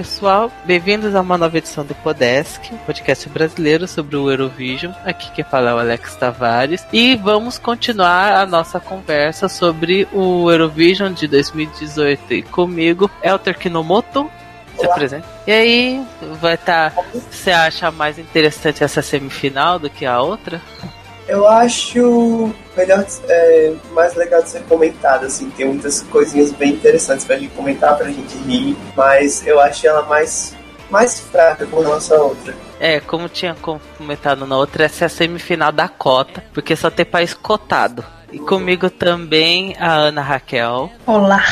pessoal, bem-vindos a uma nova edição do Podesk, podcast brasileiro sobre o Eurovision. Aqui quem fala é o Alex Tavares e vamos continuar a nossa conversa sobre o Eurovision de 2018. E comigo, Elter Kinomoto. Se apresenta. E aí, vai estar. Tá, você acha mais interessante essa semifinal do que a outra? Eu acho melhor, é, mais legal de ser comentado, assim, tem muitas coisinhas bem interessantes pra gente comentar, pra gente rir, mas eu acho ela mais, mais fraca com relação à outra. É, como tinha comentado na outra, essa é a semifinal da cota, porque só tem país cotado. E comigo também a Ana Raquel. Olá.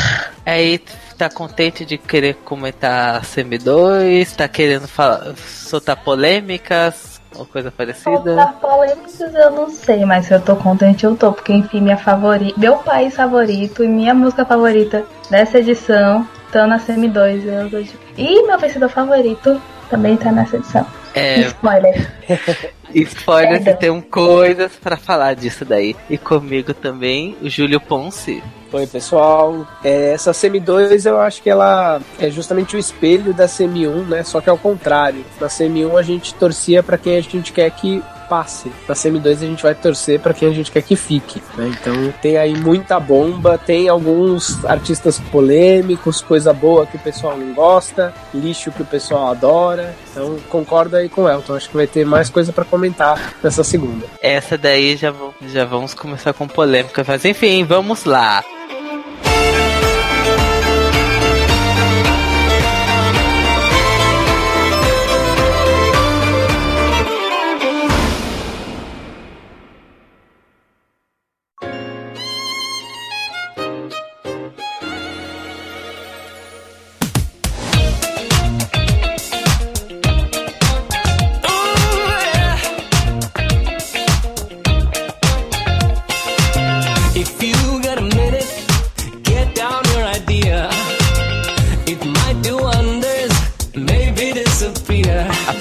Aí tá contente de querer comentar a Semi 2, tá querendo falar, soltar polêmicas ou coisa parecida? Polêmicas eu não sei, mas se eu tô contente eu tô, porque enfim, minha favorita, meu país favorito e minha música favorita dessa edição estão na Semi 2. Eu tô de... E meu vencedor favorito também tá nessa edição. É... Spoiler. Spoiler que tem coisas para falar disso daí. E comigo também, o Júlio Ponce. Oi, pessoal. É, essa Semi 2 eu acho que ela é justamente o espelho da Semi 1, né? Só que ao contrário. Na Semi 1 a gente torcia para quem a gente quer que passe. Na Semi 2 a gente vai torcer para quem a gente quer que fique. Né? Então tem aí muita bomba, tem alguns artistas polêmicos, coisa boa que o pessoal não gosta, lixo que o pessoal adora. Então concordo aí com o Elton. Acho que vai ter mais coisa para comentar nessa segunda. Essa daí já, já vamos começar com polêmica, mas enfim, vamos lá.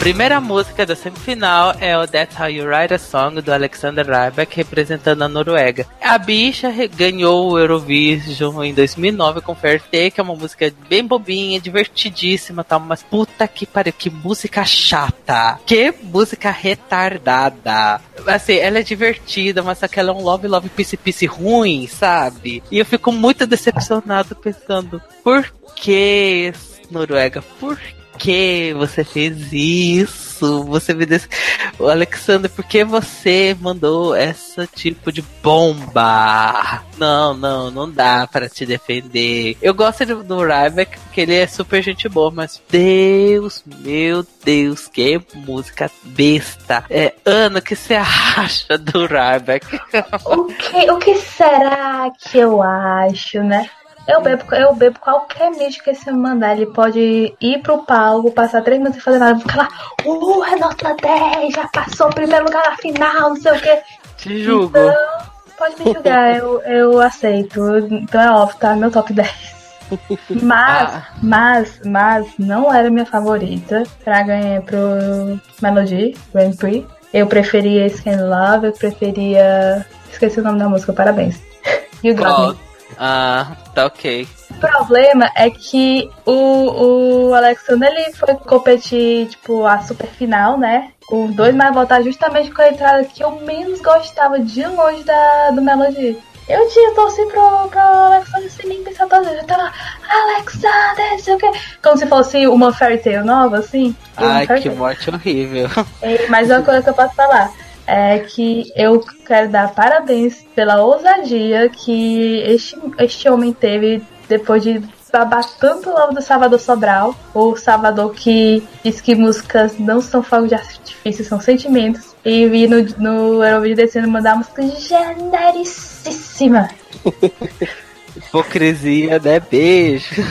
Primeira música da semifinal é o That's How You Write a Song do Alexander Rybak representando a Noruega. A bicha ganhou o Eurovision em 2009 com Fair Take, que é uma música bem bobinha, divertidíssima, tá? Mas puta que pariu, que música chata. Que música retardada. Assim, ela é divertida, mas só que ela é um love, love, peace, peace ruim, sabe? E eu fico muito decepcionado pensando, por que Noruega? Por que você fez isso? Você me desse. O Alexander, por que você mandou esse tipo de bomba? Não, não, não dá para te defender. Eu gosto do Ryback porque ele é super gente boa, mas Deus, meu Deus, que música besta. É, Ana, o que você acha do Ryback? o, que, o que será que eu acho, né? Eu bebo, eu bebo qualquer mídia que você mandar. Ele pode ir pro palco, passar três minutos e fazer nada. Ficar lá, uh, é nota 10, já passou o primeiro lugar na final, não sei o quê. Te julgo. Então, pode me julgar, eu, eu aceito. Então é óbvio, tá? Meu top 10. Mas, ah. mas, mas não era minha favorita pra ganhar pro Melody Grand Prix. Eu preferia Skin Love, eu preferia. Esqueci o nome da música, parabéns. You Got Me. Ah, tá ok. O problema é que o, o Alexander ele foi competir, tipo, a super final, né? Com dois mais votados justamente com a entrada que eu menos gostava de longe da, do Melody. Eu tinha torcido pro, pro Alexander sem nem pensar toda Eu tava, Alexander, não sei o quê. Como se fosse uma Fairy Tail nova, assim. Ai, que morte horrível. É, mas uma coisa que eu posso falar é que eu quero dar parabéns pela ousadia que este, este homem teve depois de babar tanto logo do Salvador Sobral, o Salvador que diz que músicas não são fogos de artifício, são sentimentos, e vir no, no Eurovídeo descendo mandar uma música genericíssima. Hipocrisia, né? Beijo.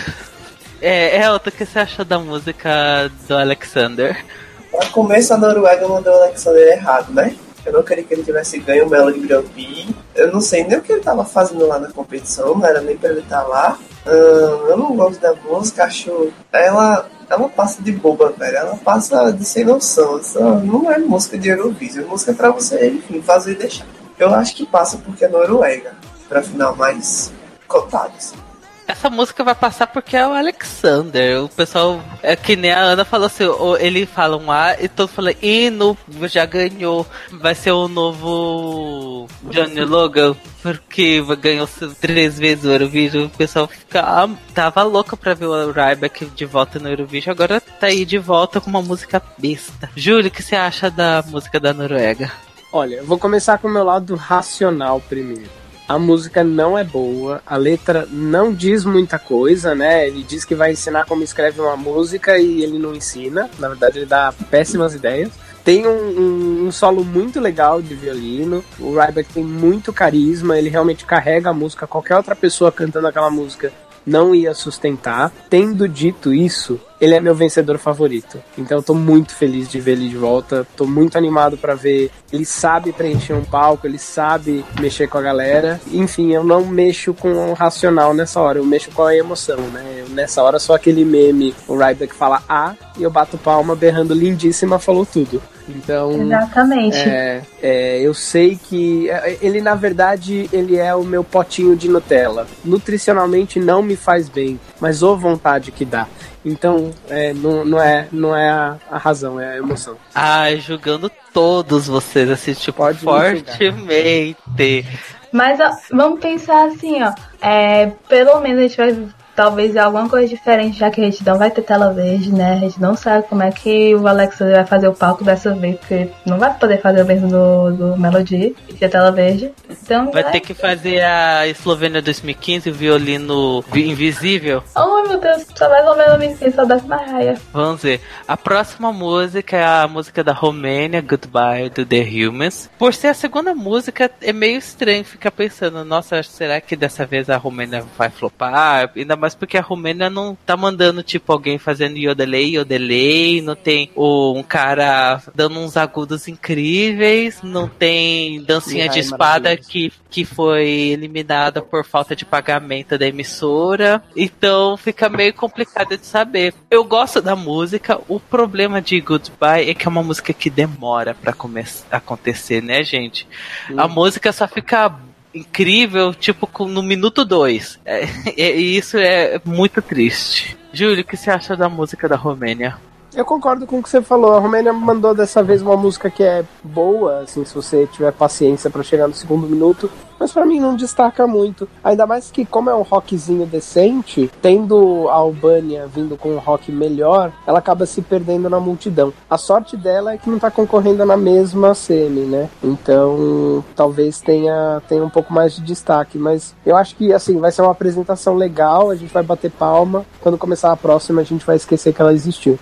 É, é, o que você achou da música do Alexander? Pra começo, a Noruega mandou o Alexander errado, né? Eu não queria que ele tivesse ganho o Melody Grand Prix. Eu não sei nem o que ele estava fazendo lá na competição, não era nem para ele estar tá lá. Eu não gosto da música, acho. Ela, ela passa de boba, velho. Ela passa de sem noção. Essa não é música de Eurovision, é música para você, enfim, fazer e deixar. Eu acho que passa porque é Noruega, pra final mais cotado, assim. Essa música vai passar porque é o Alexander. O pessoal, é que nem a Ana falou assim, ele fala um A e todo fala, e no, já ganhou. Vai ser o novo Johnny Logan, porque ganhou três vezes o Eurovision. O pessoal fica, ah, tava louco pra ver o Ryback de volta no Eurovision. Agora tá aí de volta com uma música besta. Júlio, o que você acha da música da Noruega? Olha, vou começar com o meu lado racional primeiro. A música não é boa, a letra não diz muita coisa, né? Ele diz que vai ensinar como escreve uma música e ele não ensina. Na verdade, ele dá péssimas ideias. Tem um, um, um solo muito legal de violino. O Ryback tem muito carisma, ele realmente carrega a música. Qualquer outra pessoa cantando aquela música não ia sustentar. Tendo dito isso, ele é meu vencedor favorito. Então eu tô muito feliz de ver ele de volta. Tô muito animado para ver. Ele sabe preencher um palco, ele sabe mexer com a galera. Enfim, eu não mexo com o racional nessa hora, eu mexo com a emoção, né? Eu, nessa hora só aquele meme, o Ryback fala A e eu bato palma berrando lindíssima, falou tudo. Então, exatamente. É, é, eu sei que é, ele na verdade ele é o meu potinho de Nutella. Nutricionalmente não me faz bem, mas ô vontade que dá. Então, é, não, não é, não é a, a razão, é a emoção. Ai, julgando todos vocês, assim, tipo, Pode fortemente. Mas ó, vamos pensar assim, ó. É, pelo menos a gente vai talvez alguma coisa diferente, já que a gente não vai ter tela verde, né? A gente não sabe como é que o Alexa vai fazer o palco dessa vez, porque não vai poder fazer o mesmo do, do Melody, que é tela verde. Então, vai, vai ter que fazer a Eslovênia 2015, o violino invisível. Oh meu Deus, só mais ou menos me só das Mariah. Vamos ver. A próxima música é a música da Romênia, Goodbye do The Humans. Por ser a segunda música, é meio estranho ficar pensando, nossa, será que dessa vez a Romênia vai flopar? Ainda mais mas porque a Romênia não tá mandando, tipo, alguém fazendo yodelei, yodelei, não tem o, um cara dando uns agudos incríveis, não tem dancinha de espada que, que foi eliminada por falta de pagamento da emissora. Então fica meio complicado de saber. Eu gosto da música, o problema de Goodbye é que é uma música que demora para acontecer, né, gente? A música só fica incrível, tipo, no minuto dois. É, é, e isso é muito triste. Júlio, o que você acha da música da Romênia? Eu concordo com o que você falou. A Romênia mandou dessa vez uma música que é boa, assim, se você tiver paciência para chegar no segundo minuto, mas para mim não destaca muito. Ainda mais que como é um rockzinho decente, tendo a Albânia vindo com um rock melhor, ela acaba se perdendo na multidão. A sorte dela é que não tá concorrendo na mesma semi, né? Então, talvez tenha tenha um pouco mais de destaque, mas eu acho que assim, vai ser uma apresentação legal, a gente vai bater palma. Quando começar a próxima, a gente vai esquecer que ela existiu.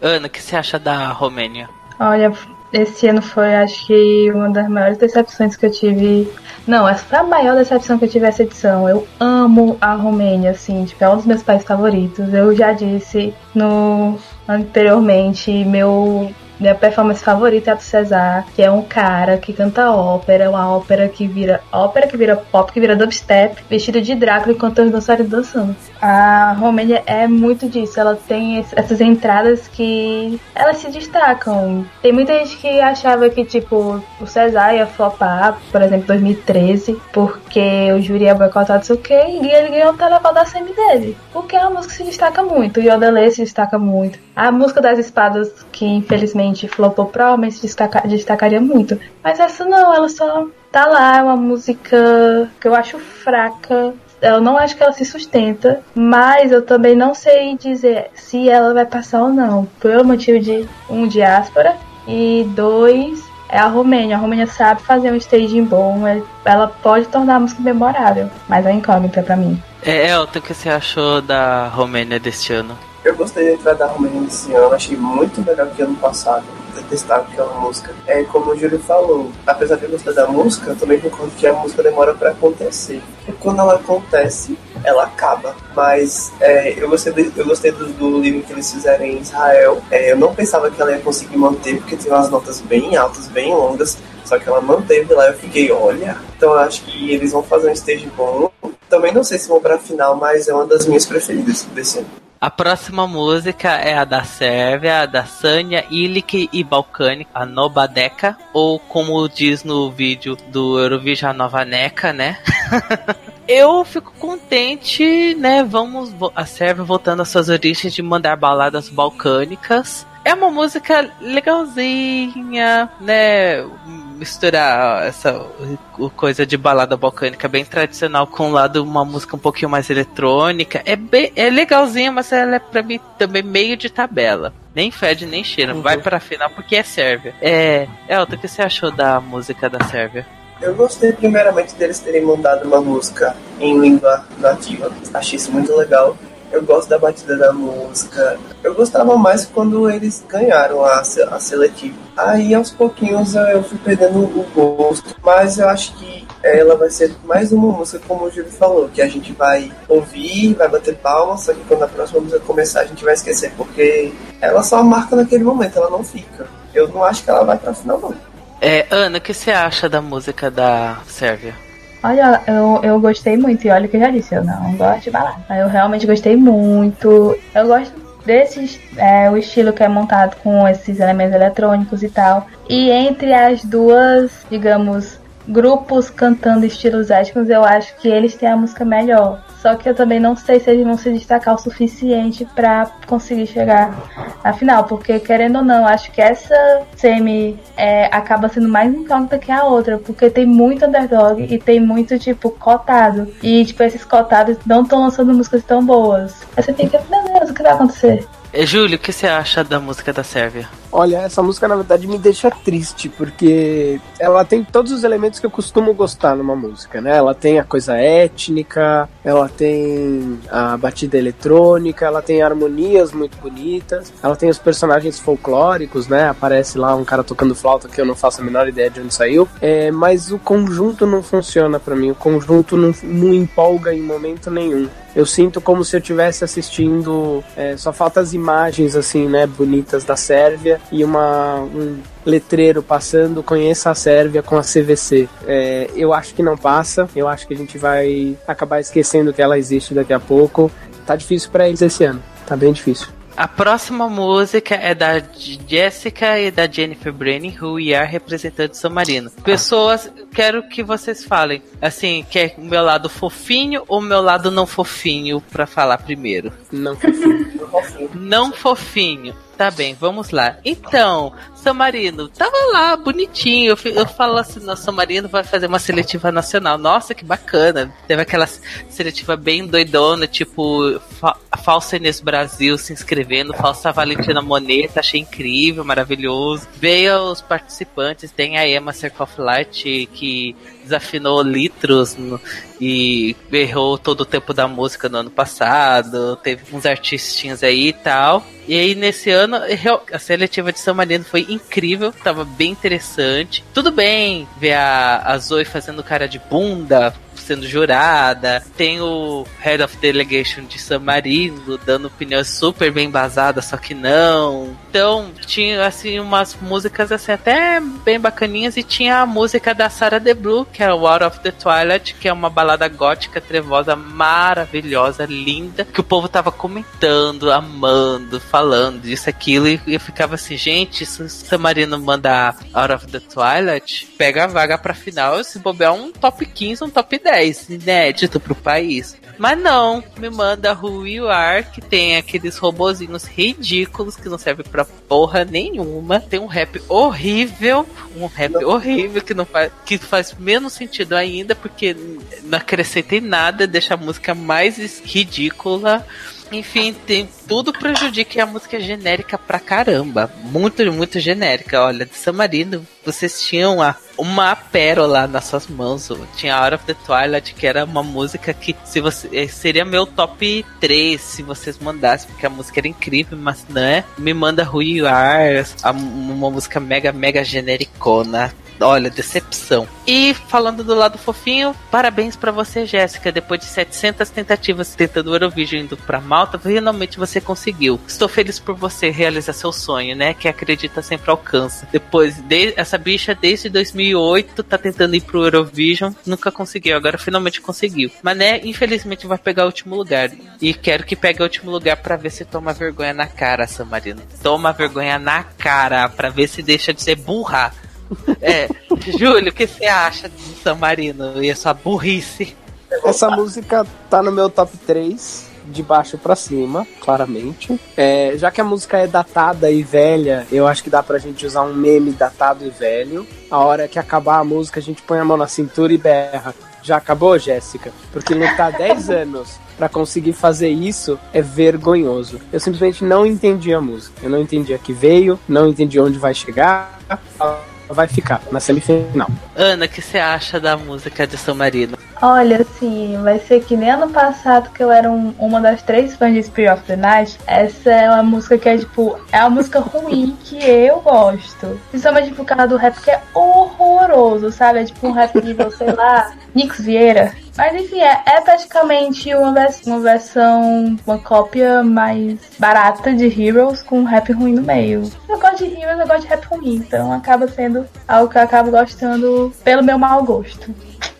Ana, o que você acha da Romênia? Olha, esse ano foi, acho que, uma das maiores decepções que eu tive. Não, essa a maior decepção que eu tive essa edição. Eu amo a Romênia, assim, tipo, é um dos meus países favoritos. Eu já disse no anteriormente, meu minha performance favorita é a do César, que é um cara que canta ópera, uma ópera que vira ópera que vira pop, que vira dubstep, vestido de Drácula enquanto os dançarinos dançando. A Romênia é muito disso, ela tem essas entradas que elas se destacam. Tem muita gente que achava que, tipo, o César ia flopar, por exemplo, 2013, porque o júri ia boicotar quê, e ele ganhou o televoto da semi dele. Porque é uma música que se destaca muito, o Yodelê se destaca muito. A música das espadas, que infelizmente realmente flopou, destaca, destacaria muito. Mas essa não, ela só tá lá, é uma música que eu acho fraca. Eu não acho que ela se sustenta, mas eu também não sei dizer se ela vai passar ou não. Pelo motivo de um diáspora e dois é a Romênia. A Romênia sabe fazer um staging bom, é, ela pode tornar a música memorável, mas é incógnita para mim. É, Elton, o que você achou da Romênia deste ano? Eu gostei da entrada da Romênia esse ano, achei muito melhor que ano passado. Detestava aquela música. É como o Júlio falou, apesar de eu gostar da música, eu também concordo que a música demora para acontecer. E quando ela acontece, ela acaba. Mas é, eu gostei, do, eu gostei do, do, livro que eles fizeram em Israel. É, eu não pensava que ela ia conseguir manter, porque tem umas notas bem altas, bem longas. Só que ela manteve lá, eu fiquei, olha. Então eu acho que eles vão fazer um stage bom. Também não sei se vão pra final, mas é uma das minhas preferidas desse ano. A próxima música é a da Sérvia, a da Sânia, Ilic e Balcânica, a Nobadeca, ou como diz no vídeo do Eurovision, a Nova Neca, né? Eu fico contente, né? Vamos a Sérvia voltando às suas origens de mandar baladas balcânicas. É uma música legalzinha, né? Misturar essa coisa de balada balcânica bem tradicional com o lado uma música um pouquinho mais eletrônica. É, bem, é legalzinha, mas ela é pra mim também meio de tabela. Nem fede, nem cheira. Uhum. Vai pra final porque é Sérvia. É. Elton, o que você achou da música da Sérvia? Eu gostei primeiramente deles terem mandado uma música em língua nativa. Achei isso muito legal. Eu gosto da batida da música. Eu gostava mais quando eles ganharam a, a seletiva. Aí aos pouquinhos eu fui perdendo o gosto. Mas eu acho que ela vai ser mais uma música, como o Júlio falou, que a gente vai ouvir, vai bater palmas, só que quando a próxima música começar a gente vai esquecer, porque ela só marca naquele momento, ela não fica. Eu não acho que ela vai pra final, não. É, Ana, o que você acha da música da Sérvia? Olha, eu, eu gostei muito, e olha o que eu já disse, eu não gosto de balada. Eu realmente gostei muito. Eu gosto desses, é, o estilo que é montado com esses elementos eletrônicos e tal. E entre as duas, digamos, grupos cantando estilos étnicos, eu acho que eles têm a música melhor. Só que eu também não sei se eles vão se destacar o suficiente para conseguir chegar à final, porque querendo ou não, acho que essa semi é, acaba sendo mais incógnita que a outra, porque tem muito underdog e tem muito tipo cotado. E tipo, esses cotados não estão lançando músicas tão boas. Aí você fica, meu Deus, o que vai acontecer? Júlio, o que você acha da música da Sérvia? Olha, essa música na verdade me deixa triste, porque ela tem todos os elementos que eu costumo gostar numa música, né? Ela tem a coisa étnica, ela tem a batida eletrônica, ela tem harmonias muito bonitas, ela tem os personagens folclóricos, né? Aparece lá um cara tocando flauta que eu não faço a menor ideia de onde saiu, é, mas o conjunto não funciona para mim, o conjunto não, não empolga em momento nenhum eu sinto como se eu estivesse assistindo. É, só falta as imagens, assim, né, bonitas da Sérvia e uma, um letreiro passando conheça a Sérvia com a CVC. É, eu acho que não passa, eu acho que a gente vai acabar esquecendo que ela existe daqui a pouco. Tá difícil para eles esse ano, tá bem difícil. A próxima música é da Jessica e da Jennifer Brennan, Who Are, representando São Marino. Pessoas, quero que vocês falem, assim, quer o meu lado fofinho ou o meu lado não fofinho para falar primeiro? Não fofinho. não fofinho. Tá bem, vamos lá. Então, São Marino, tava lá, bonitinho. Eu, eu falo assim, nossa, São Marino vai fazer uma seletiva nacional. Nossa, que bacana. Teve aquela seletiva bem doidona, tipo, fa Falsa Inês Brasil se inscrevendo, Falsa Valentina Moneta, achei incrível, maravilhoso. Veio os participantes, tem a Emma Light que desafinou litros no, e errou todo o tempo da música no ano passado. Teve uns artistinhos aí e tal. E aí, nesse ano, a seletiva de São Marino foi incrível, tava bem interessante. Tudo bem ver a, a Zoe fazendo cara de bunda, sendo jurada. Tem o Head of Delegation de San Marino dando opiniões super bem embasadas, só que não. Então, tinha assim umas músicas assim até bem bacaninhas e tinha a música da Sarah Blue, que é Out of the Twilight, que é uma balada gótica trevosa maravilhosa, linda, que o povo tava comentando, amando, falando disso aquilo e eu ficava assim, gente, se o San Marino mandar Out of the Twilight, pega a vaga pra final, se bobear um top 15, um top 10 10, inédito pro país. Mas não, me manda Who You Are, que tem aqueles robozinhos ridículos que não servem pra porra nenhuma. Tem um rap horrível, um rap horrível que não faz, que faz menos sentido ainda, porque não acrescentei nada, deixa a música mais ridícula. Enfim, tem tudo prejudica e a música é genérica pra caramba. Muito, muito genérica. Olha, de San Marino, vocês tinham uma, uma pérola nas suas mãos. Tinha Out of the Twilight, que era uma música que se você eh, seria meu top 3 se vocês mandassem, porque a música era incrível, mas não é. Me manda Who You Are, uma música mega, mega genericona olha, decepção. E falando do lado fofinho, parabéns para você, Jéssica. Depois de 700 tentativas tentando o Eurovision indo pra Malta, finalmente você conseguiu. Estou feliz por você realizar seu sonho, né? Que acredita sempre alcança. Depois, de, essa bicha desde 2008 tá tentando ir pro Eurovision, nunca conseguiu. Agora finalmente conseguiu. Mas né, infelizmente vai pegar o último lugar. E quero que pegue o último lugar para ver se toma vergonha na cara, San Marino. Toma vergonha na cara para ver se deixa de ser burra. É, Júlio, o que você acha de San Marino e a sua burrice? Essa música tá no meu top 3, de baixo para cima, claramente. É, já que a música é datada e velha, eu acho que dá pra gente usar um meme datado e velho. A hora que acabar a música, a gente põe a mão na cintura e berra. Já acabou, Jéssica? Porque lutar 10 anos para conseguir fazer isso é vergonhoso. Eu simplesmente não entendi a música. Eu não entendi a que veio, não entendi onde vai chegar vai ficar na semifinal. Ana, o que você acha da música de São Marino? Olha, assim, vai ser que nem ano passado que eu era um, uma das três fãs de Spirit of the Night. Essa é uma música que é, tipo, é uma música ruim que eu gosto. Principalmente por causa do rap que é horroroso, sabe? É tipo um rap nível, sei lá, Nix Vieira. Mas enfim, é, é praticamente uma, vers uma versão, uma cópia mais barata de Heroes com rap ruim no meio. Eu gosto de Heroes, eu gosto de rap ruim, então acaba sendo algo que eu acabo gostando pelo meu mau gosto.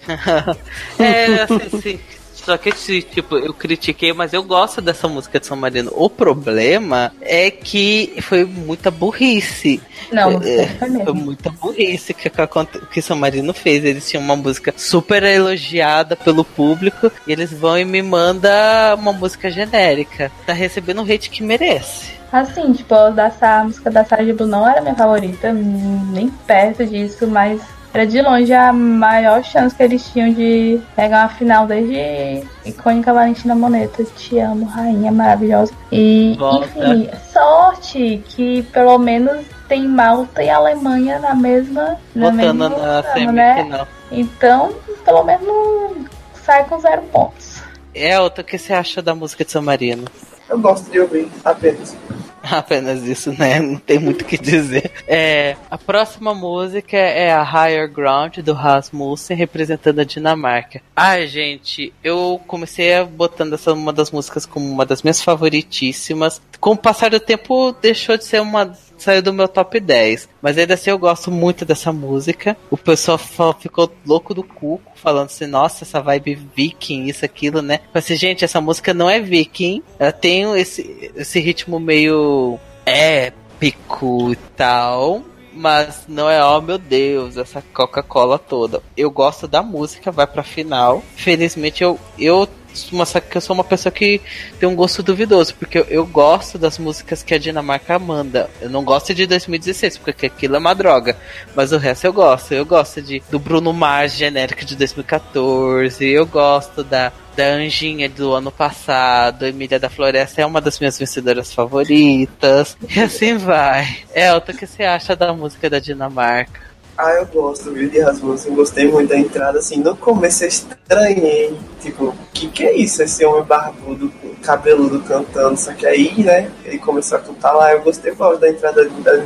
é, assim, sim. Só que, tipo, eu critiquei, mas eu gosto dessa música de São Marino. O problema é que foi muita burrice. Não, é, foi muita burrice que, que São Marino fez. Eles tinham uma música super elogiada pelo público e eles vão e me mandam uma música genérica. Tá recebendo o hate que merece. Assim, tipo, a música da Sarah Blue não era minha favorita, nem perto disso, mas era de longe a maior chance que eles tinham de pegar uma final desde icônica Valentina Moneta. Te amo, rainha maravilhosa. E, Volta. enfim, sorte que pelo menos tem Malta e Alemanha na mesma. Na mesma na semifinal. Né? Então, pelo menos sai com zero pontos. Elton, o que você acha da música de São Marino? Eu gosto de ouvir apenas. Apenas isso, né? Não tem muito o que dizer. É, a próxima música é a Higher Ground do Rasmussen, representando a Dinamarca. Ai, gente, eu comecei botando essa uma das músicas como uma das minhas favoritíssimas. Com o passar do tempo, deixou de ser uma saiu do meu top 10. Mas ainda assim eu gosto muito dessa música. O pessoal ficou louco do cu, falando assim, nossa, essa vibe viking, isso, aquilo, né? Mas assim, gente, essa música não é viking. Ela tem esse, esse ritmo meio épico e tal mas não é, oh meu Deus, essa Coca-Cola toda. Eu gosto da música, vai pra final. Felizmente eu, eu mostrar que eu sou uma pessoa que tem um gosto duvidoso, porque eu, eu, gosto das músicas que a Dinamarca manda. Eu não gosto de 2016, porque aquilo é uma droga. Mas o resto eu gosto. Eu gosto de do Bruno Mars genérico de 2014. Eu gosto da da Anjinha do ano passado, Emília da Floresta é uma das minhas vencedoras favoritas. E assim vai. Elton, o que você acha da música da Dinamarca? Ah, eu gosto, viu, de Rasmussen. Gostei muito da entrada, assim. No começo eu estranhei. Tipo, o que que é isso? Esse homem barbudo, cabeludo cantando. Só que aí, né, ele começou a cantar lá. Eu gostei muito da entrada da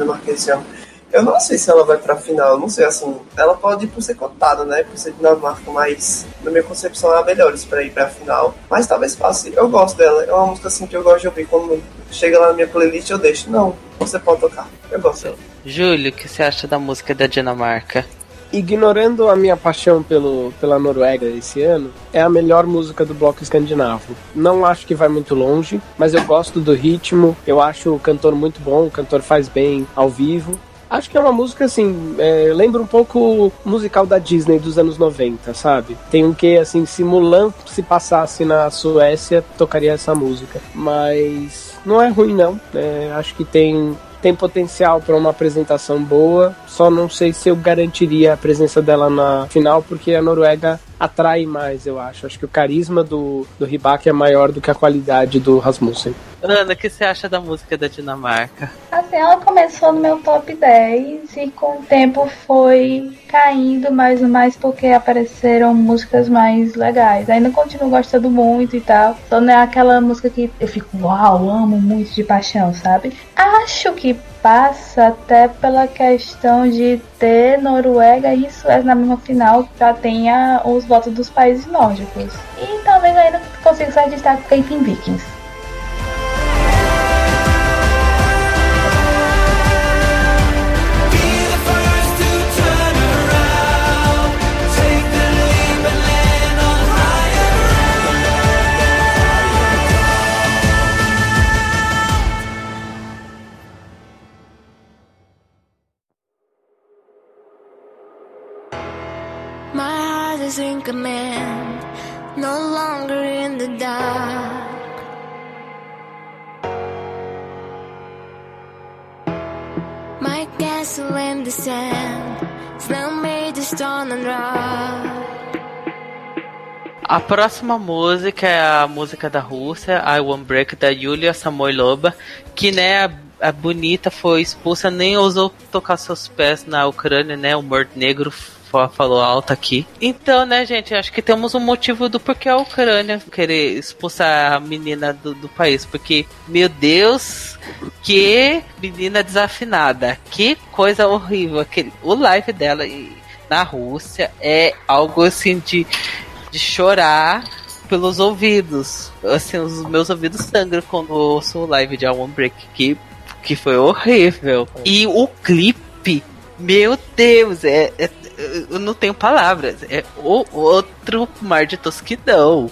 ano. Eu não sei se ela vai pra final, não sei, assim. Ela pode ir por ser cotada, né? Por ser Dinamarca, mas na minha concepção há melhores pra ir pra final. Mas talvez passe. Eu gosto dela. É uma música assim que eu gosto de ouvir. Quando chega lá na minha playlist, eu deixo. Não, você pode tocar. Eu gosto dela. Júlio, o que você acha da música da Dinamarca? Ignorando a minha paixão pelo, pela Noruega esse ano, é a melhor música do bloco escandinavo. Não acho que vai muito longe, mas eu gosto do ritmo, eu acho o cantor muito bom, o cantor faz bem ao vivo. Acho que é uma música assim, é, lembra um pouco musical da Disney dos anos 90, sabe? Tem um que, assim, se Mulan se passasse na Suécia, tocaria essa música. Mas não é ruim, não. É, acho que tem tem potencial para uma apresentação boa, só não sei se eu garantiria a presença dela na final, porque a Noruega atrai mais, eu acho. Acho que o carisma do, do Ribak é maior do que a qualidade do Rasmussen. Ana, o que você acha da música da Dinamarca? Assim, ela começou no meu top 10 e com o tempo foi caindo mais e mais porque apareceram músicas mais legais. Ainda continuo gostando muito e tal. Só não é aquela música que eu fico, uau, amo muito de paixão, sabe? Acho que passa até pela questão de ter Noruega e Suécia na mesma final, já tenha os votos dos países nórdicos. E talvez ainda consiga sair de destaque com Team Vikings. Is in command, no longer in the dark. My castle in the sand, made of stone and rock. A próxima música é a música da Rússia, I Won't Break, da Yulia Samoilova, que né, a, a bonita foi expulsa, nem ousou tocar seus pés na Ucrânia, né? O Morto Negro falou alto aqui. Então, né, gente, acho que temos um motivo do porquê a Ucrânia querer expulsar a menina do, do país. Porque, meu Deus, que menina desafinada. Que coisa horrível. Aquele, o live dela na Rússia é algo assim de de chorar pelos ouvidos. Assim, os meus ouvidos sangram quando ouço o live de One Break, que, que foi horrível. E o clipe, meu Deus, é, é- eu não tenho palavras. É o, outro mar de tosquidão.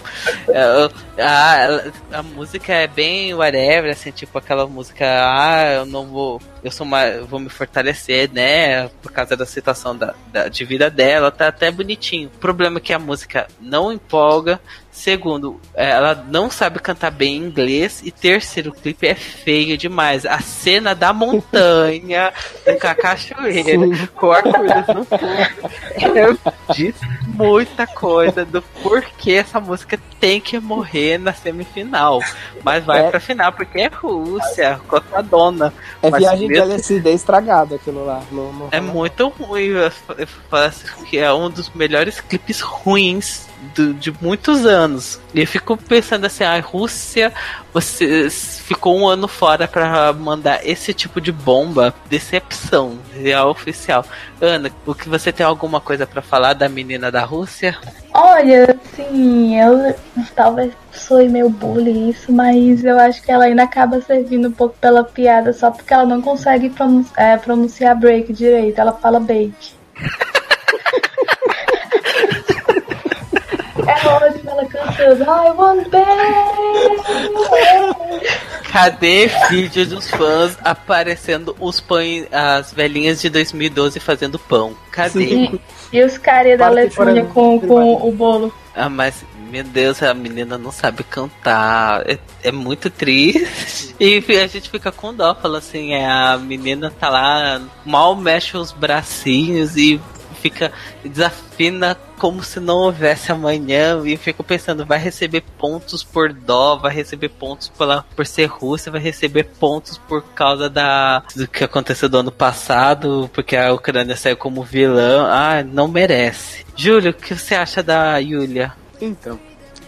É, a, a música é bem whatever, assim, tipo aquela música, ah, eu não vou. Eu sou uma, eu vou me fortalecer, né? Por causa da situação da, da- de vida dela, tá até bonitinho. O problema é que a música não empolga. Segundo, é, ela não sabe cantar bem inglês. E terceiro, o clipe é feio demais. A cena da montanha com a cachoeira, com o arco-íris no fundo. Diz muita coisa do porquê essa música tem que morrer na semifinal. Mas vai É. pra final, porque é Rússia, contra a dona. É Mas viagem de mesmo- LSD estragado aquilo lá. Não, não É muito ruim. Eu eu faço que é um dos melhores clipes ruins do- de muitos anos. E eu fico pensando assim, a Rússia, você ficou um ano fora pra mandar esse tipo de bomba. Decepção, real oficial. Ana, o que você tem alguma coisa pra falar da menina da Rússia? Olha, assim, eu talvez soe meio bully isso, mas eu acho que ela ainda acaba servindo um pouco pela piada só porque ela não consegue pronun- é, pronunciar break direito, ela fala bake. é ótimo ela cantando I want bake. Cadê vídeo dos fãs aparecendo os pães, as velhinhas de 2012 fazendo pão? Cadê? E, e os caras da Letônia com, com o bolo. Ah, mas, meu Deus, a menina não sabe cantar. É, é muito triste. E a gente fica com dó, falando assim, é, a menina tá lá, mal mexe os bracinhos e fica desafina como se não houvesse amanhã e fico pensando, vai receber pontos por dó, vai receber pontos pela, por ser Rússia, vai receber pontos por causa da do que aconteceu do ano passado, porque a Ucrânia saiu como vilã. Ah, não merece. Júlio, o que você acha da Yulia? Então,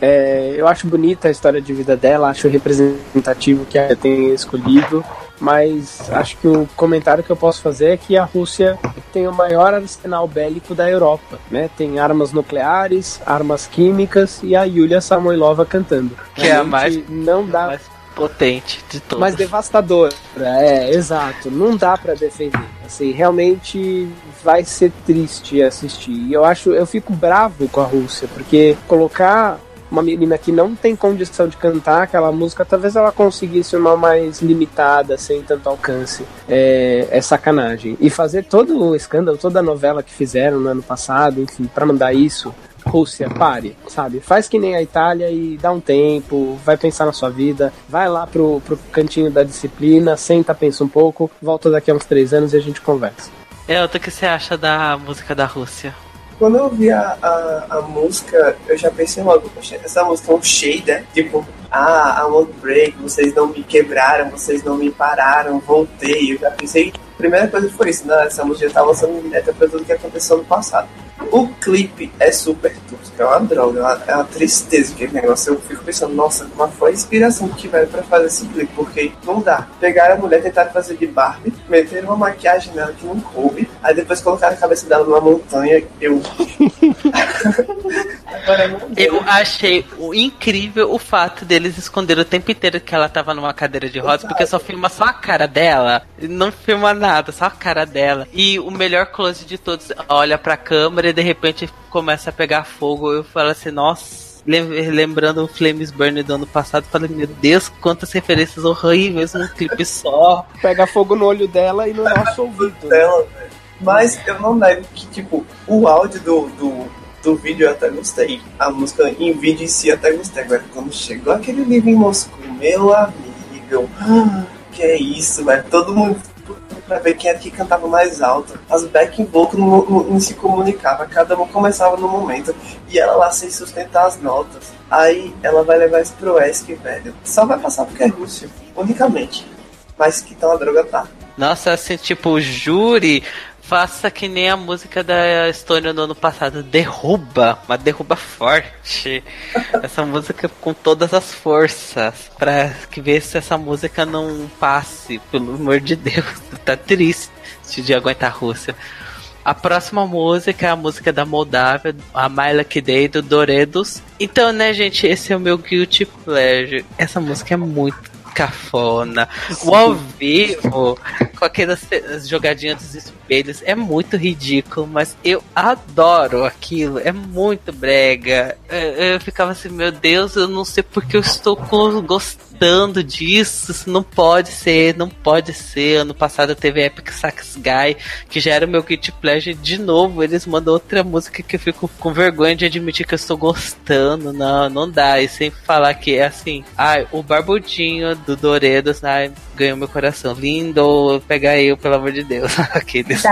é, eu acho bonita a história de vida dela, acho representativo que ela tenha escolhido, mas acho que o comentário que eu posso fazer é que a Rússia tem o maior arsenal bélico da Europa, né? Tem armas nucleares, armas químicas e a Yulia Samoilova cantando. Que é a Realmente não dá mais potente de todas. mais devastadora. É, exato. Não dá pra defender. Assim, realmente vai ser triste assistir. E eu acho, eu fico bravo com a Rússia, porque colocar uma menina que não tem condição de cantar aquela música, talvez ela conseguisse uma mais limitada, sem tanto alcance. É, é sacanagem. E fazer todo o escândalo, toda a novela que fizeram no ano passado, enfim, pra mandar isso. Rússia, pare, sabe? Faz que nem a Itália e dá um tempo, vai pensar na sua vida, vai lá pro, pro cantinho da disciplina, senta, pensa um pouco, volta daqui a uns três anos e a gente conversa. Elton, o que você acha da música da Rússia? Quando eu vi a, a, a música, eu já pensei logo, essa música é um shade, né? Tipo, ah, I won't break, vocês não me quebraram, vocês não me pararam, voltei. Eu já pensei, a primeira coisa foi isso, né? Essa música já tava lançando direta pra tudo que aconteceu no passado. O clipe é super tosco, é uma droga, é uma, é uma tristeza aquele negócio. Eu fico pensando, nossa, qual foi a inspiração que tiveram pra fazer esse clipe? Porque não dá. Pegaram a mulher, tentaram fazer de Barbie, meteram uma maquiagem nela que não coube, aí depois colocaram a cabeça dela numa montanha. Eu. Agora não deu. Eu achei o- incrível o fato deles esconderem o tempo inteiro que ela tava numa cadeira de rodas, porque só filma só a cara dela, não filma nada, só a cara dela. E o melhor close de todos, olha pra câmera de repente começa a pegar fogo. Eu falo assim, nossa. lem- Lembrando o Flames Burn do ano passado, falei, meu Deus, quantas referências horríveis num clipe só. Pega fogo no olho dela e no nosso ouvido. né? dela. Mas eu não nego que, tipo, o áudio do, do, do vídeo eu até gostei. A música em vídeo em si eu até gostei. Agora, quando chegou aquele livro em Moscou, meu amigo, "Ah, que é isso, velho? Todo mundo pra ver quem era que cantava mais alto. As backing vocal não, não, não se comunicava, cada uma começava no momento. E ela lá sem sustentar as notas. Aí ela vai levar isso pro ESC, velho. Só vai passar porque é Rússia, unicamente. Mas que tal a droga tá? Nossa, assim, tipo, júri, faça que nem a música da Estônia do ano passado. Derruba, mas derruba forte. Essa música com todas as forças. Pra que ver se essa música não passe, pelo amor de Deus. Tá triste de aguentar a Rússia. A próxima música é a música da Moldávia, a My Lucky Day do Doredos. Então, né, gente, esse é o meu guilty pleasure. Essa música é muito cafona. O ao vivo, com aquelas as jogadinhas dos espelhos, é muito ridículo, mas eu adoro aquilo. É muito brega. Eu, eu ficava assim, meu Deus, eu não sei porque eu estou co- gostando disso. Isso não pode ser, não pode ser. Ano passado teve Epic Sax Guy, que já era o meu guilty pleasure. De novo, eles mandam outra música que eu fico com vergonha de admitir que eu estou gostando. Não, não dá. E sem falar que é assim, ai, o barbudinho do Doredos, ai, ganhou meu coração. Lindo, pega eu, pelo amor de Deus. Aqueles.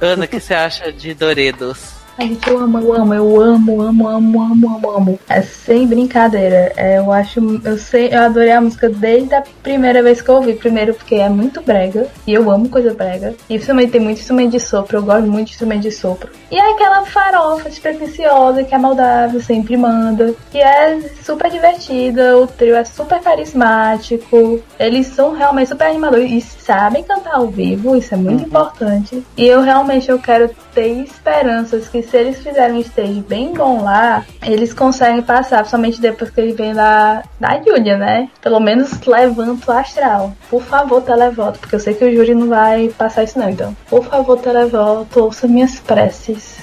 Ana, o que você acha de Doredos? Ai, gente, eu amo, eu amo, eu amo, amo, amo, amo, amo, amo. É sem brincadeira. É, eu acho. Eu sei, eu adorei a música desde a primeira vez que eu ouvi. Primeiro porque é muito brega. E eu amo coisa brega. E principalmente tem muito instrumento de sopro. Eu gosto muito de instrumento de sopro. E é aquela farofa despretensiosa que a Moldável sempre manda. Que é super divertida. O trio é super carismático. Eles são realmente super animadores. E sabem cantar ao vivo. Isso é muito importante. E eu realmente eu quero ter esperanças que se eles fizerem um stage bem bom lá, eles conseguem passar, principalmente depois que eles vêm da, da Julia, né? Pelo menos levanta o astral. Por favor, televoto, porque eu sei que o júri não vai passar isso não, então. Por favor, televoto, ouça minhas preces.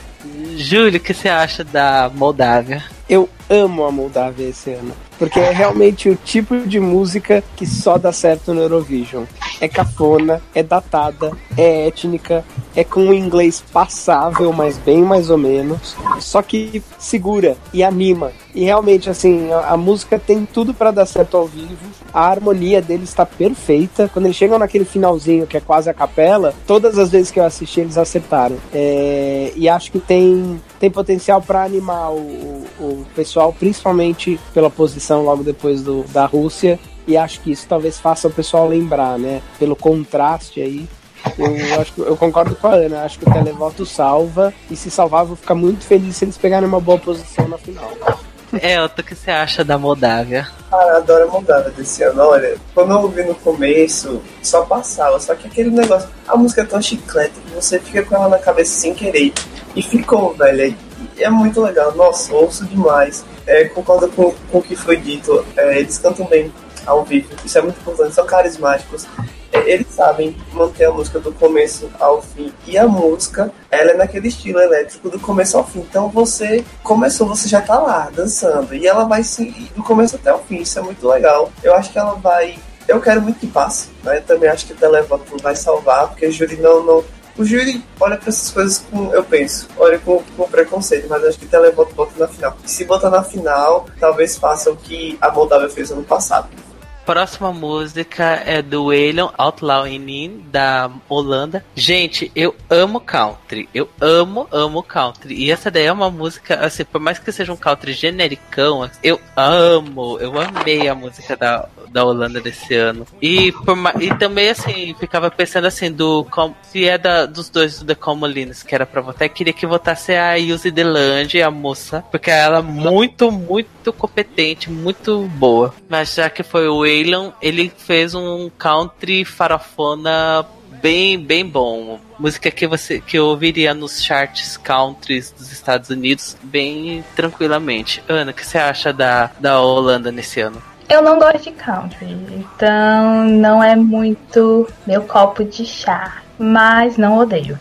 Júlio, o que você acha da Moldávia? Eu amo a Moldávia esse ano. Porque é realmente o tipo de música que só dá certo no Eurovision. É cafona, é datada, é étnica, é com um inglês passável, mas bem mais ou menos. Só que segura e anima. E realmente, assim, a, a música tem tudo pra dar certo ao vivo. A harmonia deles está perfeita. Quando eles chegam naquele finalzinho que é quase a capela, todas as vezes que eu assisti eles acertaram. É, e acho que tem, tem potencial para animar o, o, o pessoal, principalmente pela posição logo depois do, da Rússia. E acho que isso talvez faça o pessoal lembrar, né? Pelo contraste aí. Eu, acho que, eu concordo com a Ana, acho que o televoto salva. E se salvar, eu vou ficar muito feliz se eles pegarem uma boa posição na final. Elton, o que você acha da Moldávia? Cara, eu adoro a Moldávia desse ano. Olha, quando eu ouvi no começo, só passava. Só que aquele negócio, a música é tão chiclete que você fica com ela na cabeça sem querer. E ficou, velho. E é muito legal. Nossa, ouço demais. É, concordo com, com o que foi dito. É, eles cantam bem ao vivo. Isso é muito importante. São carismáticos. É, eles sabem manter a música do começo ao fim. E a música, ela é naquele estilo elétrico do começo ao fim. Então você começou, você já tá lá dançando. E ela vai sim, do começo até o fim. Isso é muito legal. Eu acho que ela vai. Eu quero muito que passe. Né? Também acho que o Televoto vai salvar, porque o júri não. não o júri olha para essas coisas com, eu penso, olha com, com preconceito, mas acho que televoto bota na final. E se botar na final, talvez faça o que a Moldávia fez ano passado. Próxima música é do Waylon Outlaw in da Holanda. Gente, eu amo country. Eu amo, amo country. E essa daí é uma música, assim, por mais que seja um country genericão, eu amo, eu amei a música da, da Holanda desse ano. E, por, e também, assim, ficava pensando assim, do se é da, dos dois do The Comolinos que era pra votar, queria que votasse a Yuzi Delange, a moça, porque ela é muito, muito competente, muito boa. Mas já que foi o Waylon, ele fez um country farofona bem, bem bom. Música que você que eu ouviria nos charts countries dos Estados Unidos bem tranquilamente. Ana, o que você acha da, da Holanda nesse ano? Eu não gosto de country, então não é muito meu copo de chá. Mas não odeio.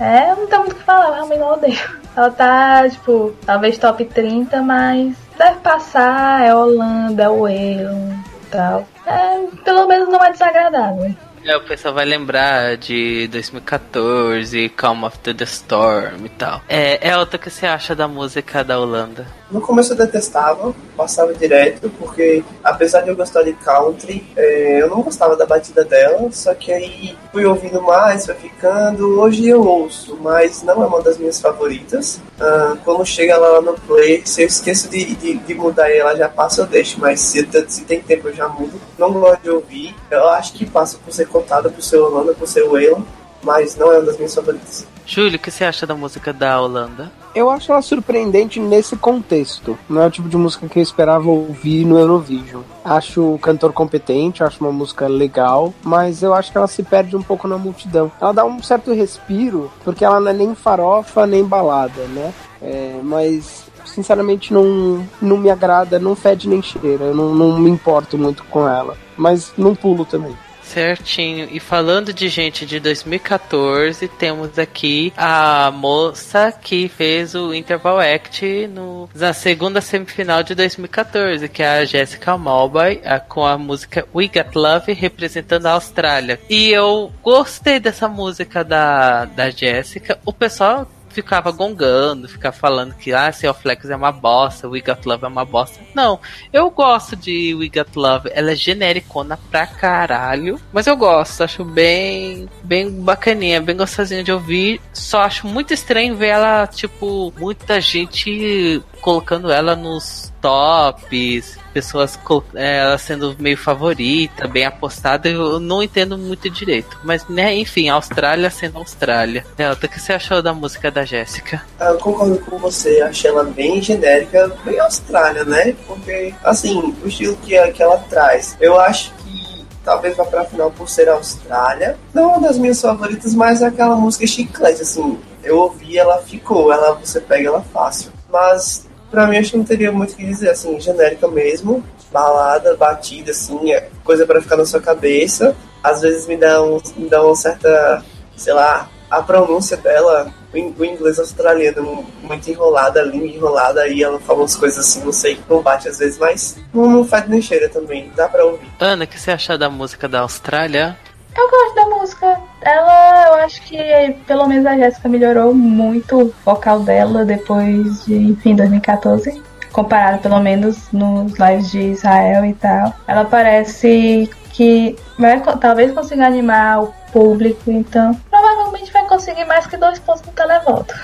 É, não tem muito o que falar, realmente não odeio. Ela tá, tipo, talvez top 30, mas deve passar, é Holanda, é Wales e tal. É, pelo menos não é desagradável. É, o pessoal vai lembrar de 2014, Calm of the Storm e tal. É, é outra que você acha da música da Holanda? No começo eu detestava, passava direto, porque apesar de eu gostar de country, é, eu não gostava da batida dela, só que aí fui ouvindo mais, foi ficando. Hoje eu ouço, mas não é uma das minhas favoritas. Ah, quando chega lá no play, se eu esqueço de, de, de mudar ela já passa, eu deixo, mas se, se tem tempo eu já mudo. Não gosto de ouvir, eu acho que passa por ser contada por ser Holanda, por ser Waylon, mas não é uma das minhas favoritas. Júlio, o que você acha da música da Holanda? Eu acho ela surpreendente nesse contexto. Não é o tipo de música que eu esperava ouvir no Eurovision. Acho o cantor competente, acho uma música legal, mas eu acho que ela se perde um pouco na multidão. Ela dá um certo respiro, porque ela não é nem farofa nem balada, né? É, mas sinceramente não, não me agrada, não fede nem cheira. Eu não, não me importo muito com ela. Mas não pulo também. Certinho. E falando de gente de 2014, temos aqui a moça que fez o Interval Act no, na segunda semifinal de 2014, que é a Jessica Malboy, a- com a música We Got Love, representando a Austrália. E eu gostei dessa música da, da Jessica. O pessoal ficava gongando, ficava falando que ah, Sea Flex é uma bosta, We Got Love é uma bosta. Não, eu gosto de We Got Love, ela é genericona pra caralho, mas eu gosto, acho bem, bem bacaninha, bem gostosinha de ouvir. Só acho muito estranho ver ela, tipo, muita gente colocando ela nos tops, pessoas é, sendo meio favorita, bem apostada, eu não entendo muito direito. Mas, né, enfim, Austrália sendo Austrália. Delta, o que você achou da música da Jéssica? Ah, Eu concordo com você, achei ela bem genérica, bem Austrália, né? Porque, assim, o estilo que, que ela traz, eu acho que talvez vá pra final por ser Austrália. Não uma das minhas favoritas, mas é aquela música chiclete, assim. Eu ouvi, ela ficou, ela você pega ela fácil. Mas, pra mim, acho que não teria muito o que dizer, assim, genérica mesmo. Balada, batida, assim, é coisa pra ficar na sua cabeça. Às vezes me dá, um, me dá uma certa, sei lá, a pronúncia dela, o in- o inglês australiano, muito enrolada, a língua enrolada, e ela fala umas coisas assim, não sei, não bate às vezes, mas não, não faz nem cheira também, dá pra ouvir. Ana, o que você achou da música da Austrália? Eu gosto da música. Ela, eu acho que pelo menos a Jéssica melhorou muito o vocal dela depois de, enfim, 2014. Comparado pelo menos nos lives de Israel e tal. Ela parece que vai, talvez consiga animar o público, então provavelmente vai conseguir mais que dois pontos no televoto.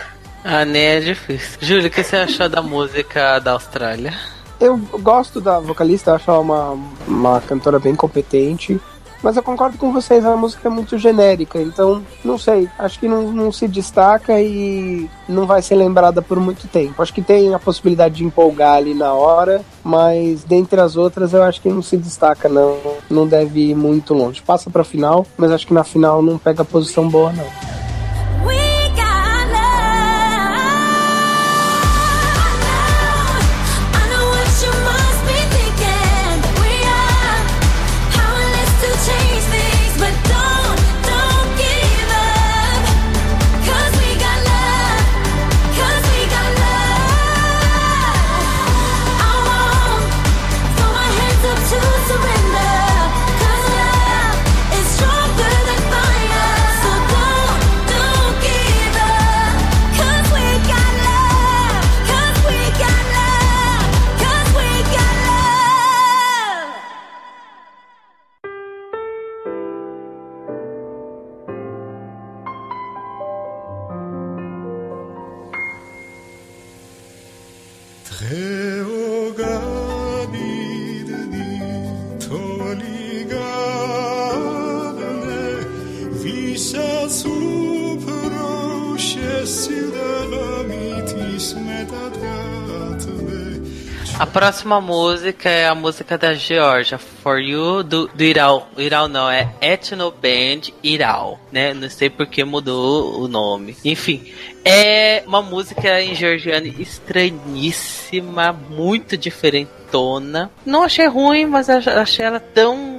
Ah, nem é difícil. Júlio, o que você achou da música da Austrália? Eu gosto da vocalista, eu acho ela uma, uma cantora bem competente. Mas eu concordo com vocês, a música é muito genérica, então não sei, acho que não, não se destaca e não vai ser lembrada por muito tempo. Acho que tem a possibilidade de empolgar ali na hora, mas dentre as outras eu acho que não se destaca, não. Não deve ir muito longe. Passa pra final, mas acho que na final não pega posição boa, não. Próxima música é a música da Georgia, For You, do, do Iral. Iral não, é Ethno Band Iral, né? Não sei porque mudou o nome. Enfim, é uma música em georgiano estranhíssima, muito diferentona. Não achei ruim, mas ach- achei ela tão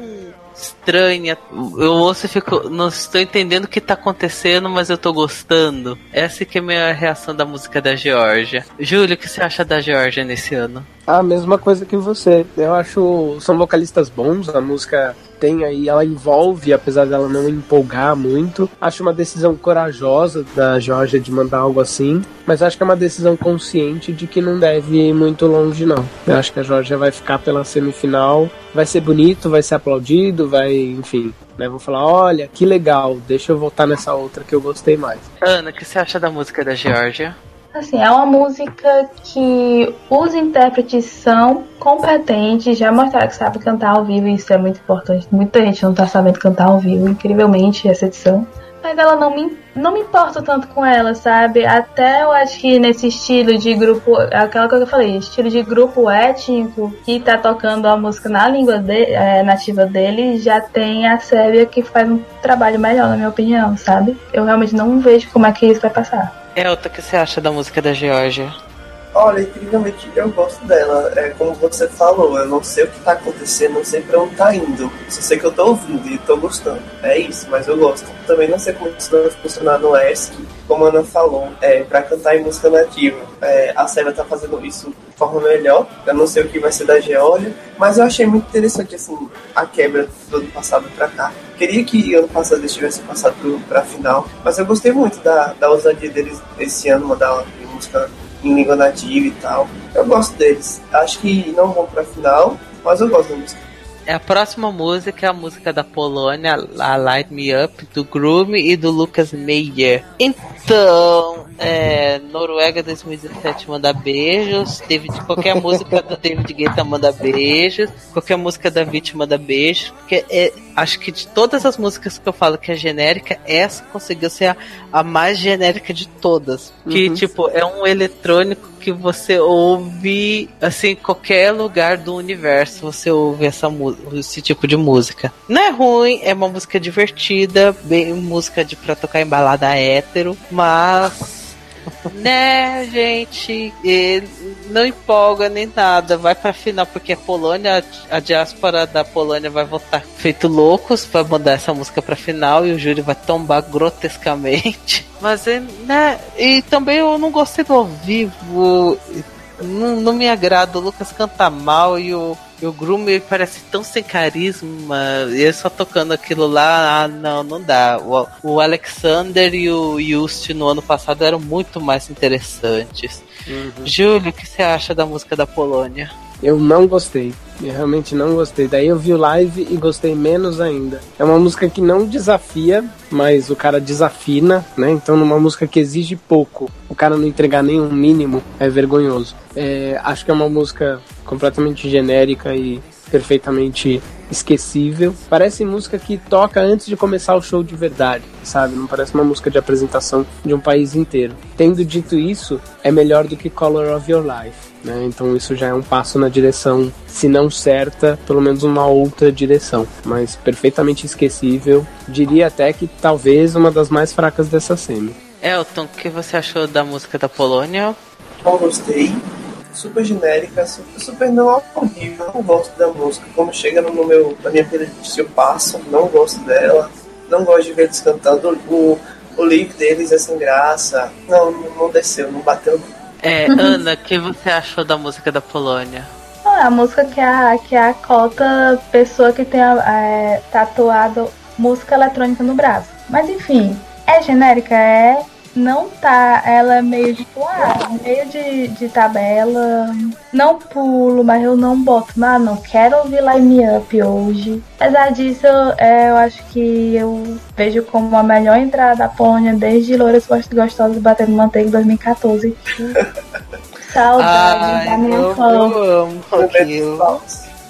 estranha. Eu ouço e fico, não estou entendendo o que está acontecendo, mas eu tô gostando. Essa que é a minha reação da música da Georgia. Júlio, o que você acha da Georgia nesse ano? A mesma coisa que você. Eu acho. São vocalistas bons, a música tem aí, ela envolve, apesar dela não empolgar muito. Acho uma decisão corajosa da Georgia de mandar algo assim, mas acho que é uma decisão consciente de que não deve ir muito longe, não. Eu acho que a Georgia vai ficar pela semifinal, vai ser bonito, vai ser aplaudido, vai, enfim. Né, vou falar, olha, que legal, deixa eu voltar nessa outra que eu gostei mais. Ana, o que você acha da música da Georgia? Assim, é uma música que os intérpretes são competentes, já mostraram que sabe cantar ao vivo, e isso é muito importante. Muita gente não tá sabendo cantar ao vivo, incrivelmente, essa edição. Mas ela não me, não me importa tanto com ela, sabe? Até eu acho que nesse estilo de grupo, aquela que eu falei, estilo de grupo étnico que tá tocando a música na língua de- eh, nativa dele, já tem a Sérvia que faz um trabalho melhor, na minha opinião, sabe? Eu realmente não vejo como é que isso vai passar. Elta, o que você acha da música da Georgia? Olha, incrivelmente eu gosto dela. É como você falou, eu não sei o que tá acontecendo, não sei pra onde tá indo. Só sei que eu tô ouvindo e tô gostando. É isso, mas eu gosto. Também não sei como isso vai funcionar no ESC. Como a Ana falou, é, pra cantar em música nativa, é, a Sérvia tá fazendo isso de forma melhor. Eu não sei o que vai ser da Geórgia, mas eu achei muito interessante assim, a quebra do ano passado pra cá. Queria que ano passado eles tivessem passado pra final, mas eu gostei muito da, da ousadia deles esse ano, mandar em música em língua nativa e tal. Eu gosto deles. Acho que não vão pra final, mas eu gosto da música. É a próxima música é a música da Polônia, a Light Me Up, do Groom e do Lucas Meyer. Então, é, Noruega 2017 manda beijos, David, qualquer música do David Guetta manda beijos, qualquer música da Vítima manda beijos, porque é, acho que de todas as músicas que eu falo que é genérica, essa conseguiu ser a, a mais genérica de todas. Que, Uhum. tipo, é um eletrônico que você ouve assim qualquer lugar do universo você ouve essa esse tipo de música. Não é ruim é uma música divertida bem música de pra tocar em balada hétero mas né gente? Não empolga nem nada. Vai pra final porque a Polônia a diáspora da Polônia vai votar feito loucos vai mandar essa música pra final e o júri vai tombar grotescamente. Mas né e também eu não gostei do ao vivo não, não me agrada o Lucas canta mal e o e o Groom ele parece tão sem carisma, e ele só tocando aquilo lá, ah, não, não dá. O, o Alexander e o Just no ano passado eram muito mais interessantes. Júlio, o que você acha da música da Polônia? Eu não gostei. Eu realmente não gostei. Daí eu vi o live e gostei menos ainda. É uma música que não desafia, mas o cara desafina, né? Então, numa música que exige pouco, o cara não entregar nem um mínimo é vergonhoso. É, acho que é uma música completamente genérica e perfeitamente esquecível. Parece música que toca antes de começar o show de verdade, sabe? Não parece uma música de apresentação de um país inteiro. Tendo dito isso, é melhor do que Color of Your Life. Né? Então isso já é um passo na direção, se não certa, pelo menos uma outra direção. Mas perfeitamente esquecível. Diria até que talvez uma das mais fracas dessa semi. Elton, o que você achou da música da Polônia? Não gostei. Super genérica, super, super não horrível. Não gosto da música. Como chega no meu, na minha playlist, eu passo. Não gosto dela. Não gosto de ver eles cantando. O, o lick deles é sem graça. Não, não, desceu, não bateu. É, Ana, o que você achou da música da Polônia? É a música que a, que a cota pessoa que tem é, tatuado música eletrônica no braço. Mas enfim, é genérica, é. Não tá, ela é meio tipo, ah, meio de, de tabela. Não pulo, mas eu não boto. Ah, não quero ouvir Line Up hoje. Apesar disso, é, eu acho que eu vejo como a melhor entrada da Polônia desde Louras Gost- Gostosas batendo manteiga em 2014. Saudade da minha eu, fã. eu amo.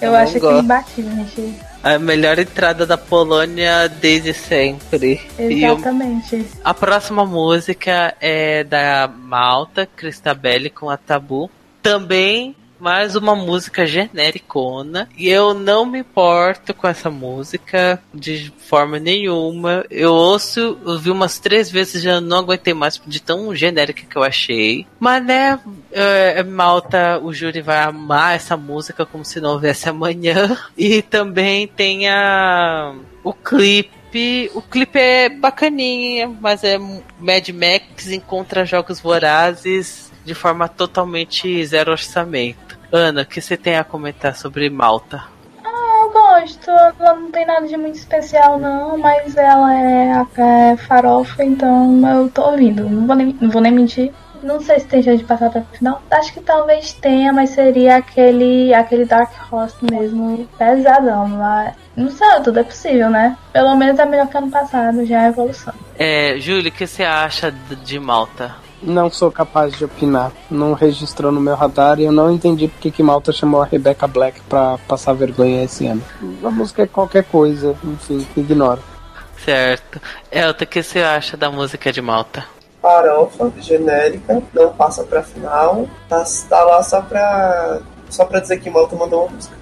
Eu não acho que gosto. imbatível, gente. A melhor entrada da Polônia desde sempre. E eu- Exatamente. a próxima música é da Malta, Cristabelli com a Tabu. Também mais uma música genericona. E eu não me importo com essa música de forma nenhuma. Eu ouço, ouvi umas três vezes já não aguentei mais de tão genérica que eu achei. Mas né, é, Malta, o júri vai amar essa música como se não houvesse amanhã. E também tem a, o clipe. O clipe é bacaninha, mas é Mad Max encontra jogos vorazes de forma totalmente zero orçamento. Ana, o que você tem a comentar sobre Malta? Eu gosto. Ela não tem nada de muito especial, não, mas ela é, é farofa, então eu tô ouvindo. Não vou, nem, não vou nem mentir. Não sei se tem chance de passar pra final. Acho que talvez tenha, mas seria aquele, aquele Dark Horse mesmo, pesadão. Mas não sei, tudo é possível, né? Pelo menos é melhor que ano passado, já é evolução. É, Júlio, o que você acha de Malta? Não sou capaz de opinar. Não registrou no meu radar e eu não entendi porque que Malta chamou a Rebecca Black pra passar vergonha esse ano. A música é qualquer coisa, enfim, ignoro. Certo. Elta, o que você acha da música de Malta? Farofa, genérica, não passa pra final. Tá, tá lá só pra. Só pra dizer que Malta mandou uma música.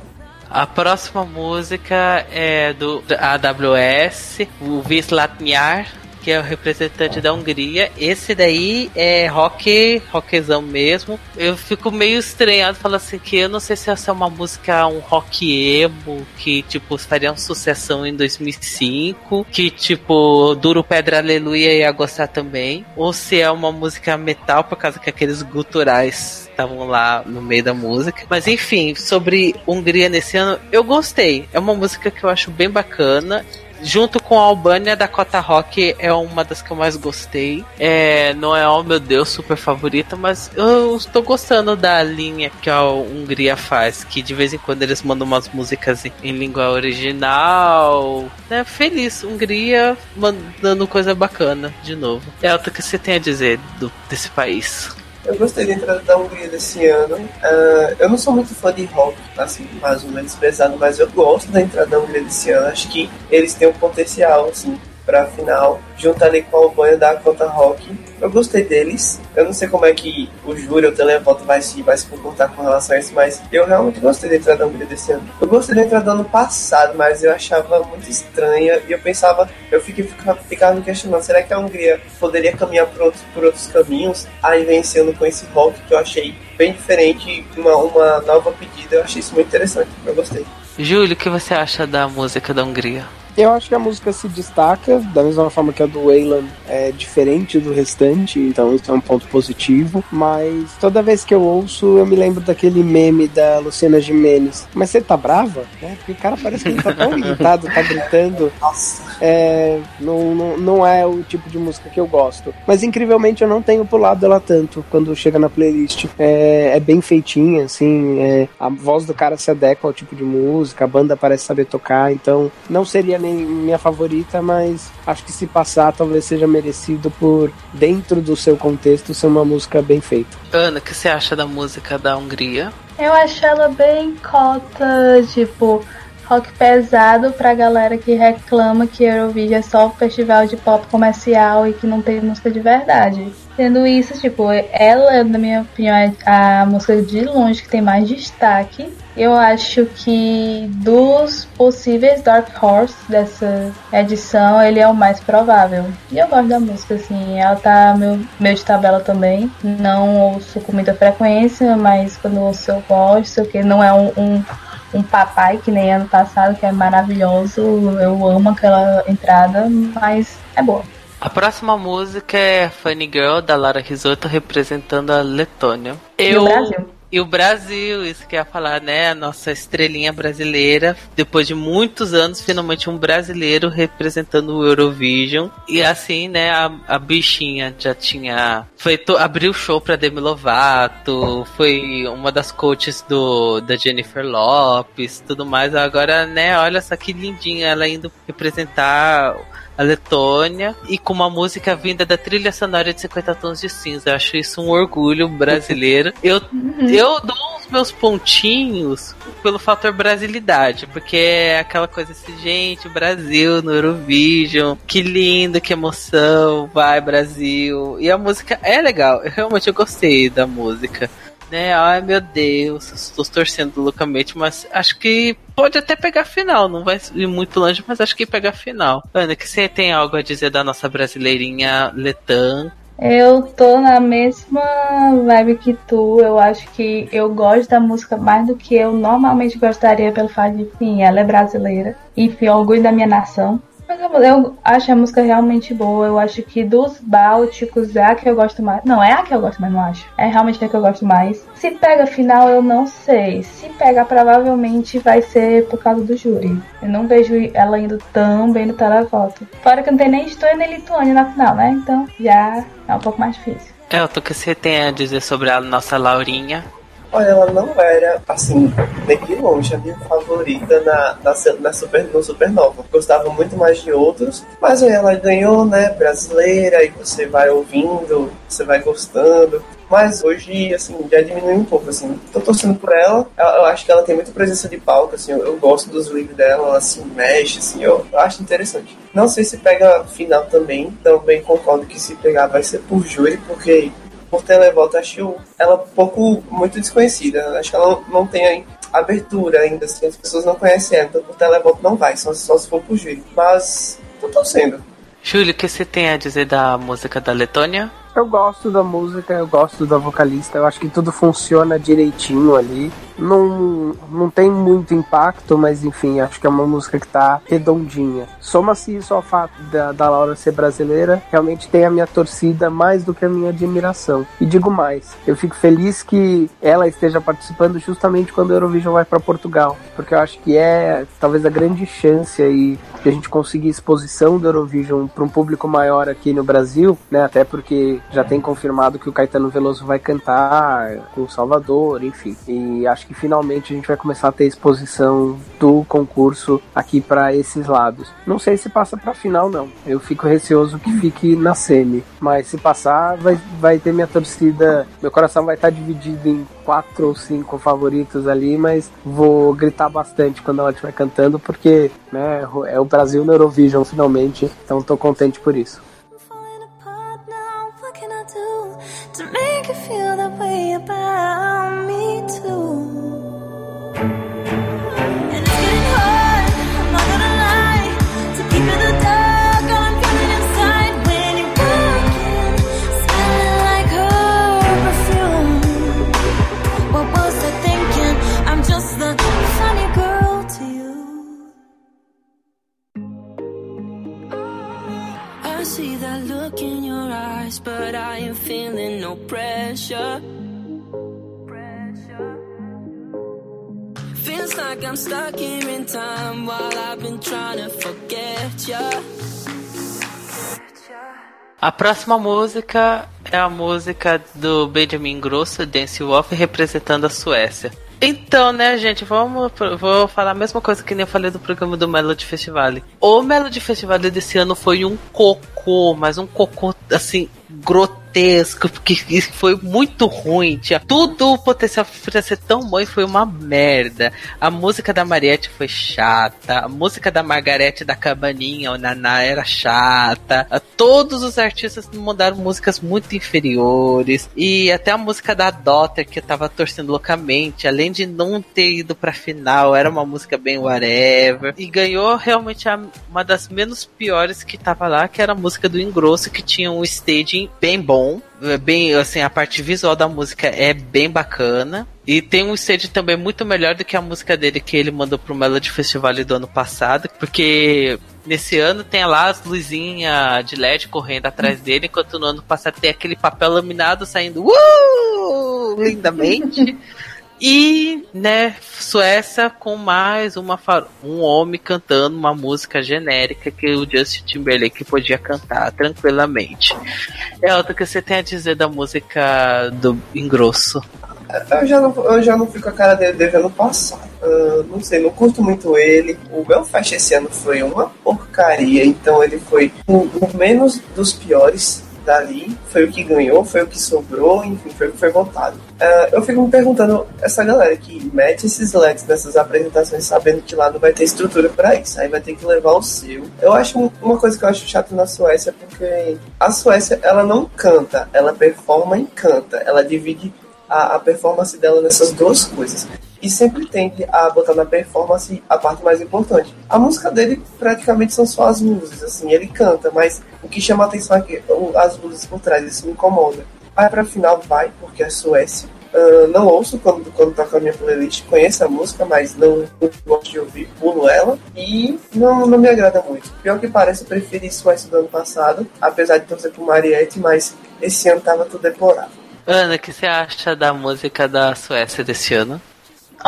A próxima música é do AWS, o Vislatnyar, que é o representante da Hungria. Esse daí é rock, rockzão mesmo. Eu fico meio estranhado falando assim que eu não sei se essa é uma música, um rock emo, que tipo faria uma sucessão em 2005, que tipo Duro Pedra Aleluia ia gostar também, ou se é uma música metal por causa que aqueles guturais estavam lá no meio da música. Mas enfim, sobre Hungria nesse ano, eu gostei. É uma música que eu acho bem bacana. Junto com a Albânia, Dakota Rock é uma das que eu mais gostei. É, não é, oh meu Deus, super favorita, mas eu estou gostando da linha que a Hungria faz, que de vez em quando eles mandam umas músicas em, em língua original. Né? Feliz, Hungria mandando coisa bacana de novo. Elton, o que você tem a dizer do, desse país? Eu gostei da entrada da Hungria desse ano. Ah, eu não sou muito fã de rock, assim, mais ou menos pesado, mas eu gosto da entrada da Hungria desse ano. Acho que eles têm um potencial, assim, pra final. Junto ali com a Albânia da Conta Rock. Eu gostei deles. Eu não sei como é que o júri ou o televoto vai se, vai se comportar com relação a isso, mas eu realmente gostei da entrada da Hungria desse ano. Eu gostei da entrada do ano passado, mas eu achava muito estranha e eu pensava, eu fiquei, ficava, ficava me questionando, será que a Hungria poderia caminhar por outros, por outros caminhos? Aí vencendo com esse rock que eu achei bem diferente, uma, uma nova pedida, eu achei isso muito interessante, eu gostei. Júlio, o que você acha da música da Hungria? Eu acho que a música se destaca, da mesma forma que a do Wayland é diferente do restante, então isso é um ponto positivo. Mas toda vez que eu ouço, eu me lembro daquele meme da Luciana Gimenez. Mas você tá brava? Né? Porque o cara parece que ele tá tão irritado, tá gritando. Nossa, É, não, não, não é o tipo de música que eu gosto. Mas incrivelmente eu não tenho pulado ela tanto quando chega na playlist. É, é bem feitinha, assim. é, a voz do cara se adequa ao tipo de música, a banda parece saber tocar, então não seria nem minha favorita, mas acho que se passar talvez seja merecido por, dentro do seu contexto, ser uma música bem feita. Ana, o que você acha da música da Hungria? Eu acho ela bem cota, tipo, rock pesado pra galera que reclama que Eurovision é só um festival de pop comercial e que não tem música de verdade. Sendo isso, tipo, ela, na minha opinião, é a música de longe que tem mais destaque. Eu acho que dos possíveis Dark Horse dessa edição, ele é o mais provável. E eu gosto da música, assim, ela tá meu, meu de tabela também. Não ouço com muita frequência, mas quando ouço eu gosto, que não é um, um, um papai que nem ano passado, que é maravilhoso. Eu amo aquela entrada, mas é boa. A próxima música é Funny Girl, da Lara Risotto, representando a Letônia. E o Brasil. E o Brasil, isso que eu ia falar, né? A nossa estrelinha brasileira. Depois de muitos anos, finalmente um brasileiro representando o Eurovision. E assim, né? A, a bichinha já tinha feito. abriu show pra Demi Lovato. Foi uma das coaches do, da Jennifer Lopes, tudo mais. Agora, né? Olha só que lindinha ela indo representar Letônia, e com uma música vinda da trilha sonora de 50 Tons de Cinza. Eu acho isso um orgulho brasileiro. Eu, eu dou os meus pontinhos pelo fator brasilidade, porque é aquela coisa assim, gente, Brasil no Eurovision, que lindo, que emoção, vai Brasil. E a música é legal, eu realmente eu gostei da música. Né? Ai meu Deus, estou torcendo loucamente, mas acho que pode até pegar final, não vai ir muito longe, mas acho que pegar final. Ana, que você tem algo a dizer da nossa brasileirinha Letan? Eu tô na mesma vibe que tu. Eu acho que eu gosto da música mais do que eu normalmente gostaria pelo fato de, enfim, ela é brasileira. Enfim, orgulho da minha nação. Mas eu- eu acho a música realmente boa. Eu acho que dos Bálticos é a que eu gosto mais. Não, é a que eu gosto mais, não acho. É realmente a que eu gosto mais. Se pega final, eu não sei. Se pegar, provavelmente vai ser por causa do júri. Eu não vejo ela indo tão bem no televoto. Fora que não tem nem Estônia nem Lituânia na final, né? Então já é um pouco mais difícil. Elton, o que você tem a dizer sobre a nossa Laurinha? Olha, ela não era, assim, nem de longe a minha favorita na, na, na super, no Supernova. Gostava muito mais de outros, mas aí ela ganhou, né, brasileira, e você vai ouvindo, você vai gostando. Mas hoje, assim, já diminui um pouco, assim. Tô torcendo por ela. Eu, acho que ela tem muita presença de palco, assim. Eu, eu gosto dos livros dela, ela se mexe, assim. Eu, eu acho interessante. Não sei se pega final também. Também concordo que se pegar vai ser por júri, porque por televoto acho ela um pouco muito desconhecida. Acho que ela não, tem abertura ainda, assim, as pessoas não conhecem ela, então por televoto não vai, só, só se for por júri. Mas tô torcendo. Júlio, o que você tem a dizer da música da Letônia? Eu gosto da música, eu gosto da vocalista, eu acho que tudo funciona direitinho ali. Não, não tem muito impacto, mas enfim, acho que é uma música que tá redondinha. Soma-se isso ao fato da, da Laura ser brasileira, realmente tem a minha torcida mais do que a minha admiração. E digo mais, eu fico feliz que ela esteja participando justamente quando o Eurovision vai para Portugal, porque eu acho que é talvez a grande chance aí de a gente conseguir exposição do Eurovision para um público maior aqui no Brasil, né? Até porque já tem confirmado que o Caetano Veloso vai cantar com o Salvador, enfim. E acho que finalmente a gente vai começar a ter exposição do concurso aqui para esses lados. Não sei se passa para final não. Eu fico receoso que fique na semi, mas se passar vai vai ter minha torcida, meu coração vai estar dividido em quatro ou cinco favoritos ali, mas vou gritar bastante quando ela estiver cantando porque, né, é o Brasil no Eurovision finalmente. Então tô contente por isso. To make you feel way about me too? See that look in your eyes, but I am feeling no pressure. Feels like I'm stuck here in time while I've been trying to forget ya. A próxima música é a música do Benjamin Grosso, Dance Wolf, representando a Suécia. Então, né, gente, vamos. Vou falar a mesma coisa que nem eu falei do programa do Melody Festival. O Melody Festival desse ano foi um cocô, mas um cocô assim, grotesco, porque foi muito ruim. Tinha tudo o potencial pra ser tão bom e foi uma merda. A música da Mariette foi chata, a música da Margarete da Cabaninha, o Naná, era chata. Todos os artistas mandaram músicas muito inferiores. E até a música da Daughter, que eu tava torcendo loucamente, além de não ter ido pra final, era uma música bem whatever. E ganhou realmente a- uma das menos piores que tava lá, que era a música do Engrosso, que tinha um staging bem bom. É Bem, assim, a parte visual da música é bem bacana. E tem um stage também muito melhor do que a música dele que ele mandou pro Melody Festival do ano passado. Porque nesse ano tem lá as luzinhas de LED correndo atrás dele, enquanto no ano passado tem aquele papel laminado saindo uh, lindamente. E, né, Suécia com mais uma um homem cantando uma música genérica que o Justin Timberlake podia cantar tranquilamente. É outra que você tem a dizer da música do Engrosso. Eu já não, eu já não fico com a cara dele devendo passado. Ah, não sei, não curto muito ele. O Belfast esse ano foi uma porcaria, então ele foi o, o menos dos piores dali. Foi o que ganhou, foi o que sobrou, enfim, foi o que foi votado. Ah, eu fico me perguntando, essa galera que mete esses LEDs nessas apresentações sabendo que lá não vai ter estrutura pra isso, aí vai ter que levar o seu. Eu acho um- uma coisa que eu acho chato na Suécia, porque a Suécia, ela não canta, ela performa e canta. Ela divide a, a performance dela nessas duas coisas. E sempre tende a botar na performance a parte mais importante. A música dele praticamente são só as luzes, assim, ele canta, mas o que chama a atenção é que as luzes por trás, isso me incomoda. Aí pra final vai, porque é Suécia. Ah, não ouço quando, quando toca a minha playlist, conheço a música, mas não, não gosto de ouvir, pulo ela. E não, não me agrada muito. Pior que parece, eu preferi Suécia do ano passado, apesar de torcer pro Mariette, mas esse ano tava tudo deplorável. Ana, o que você acha da música da Suécia desse ano?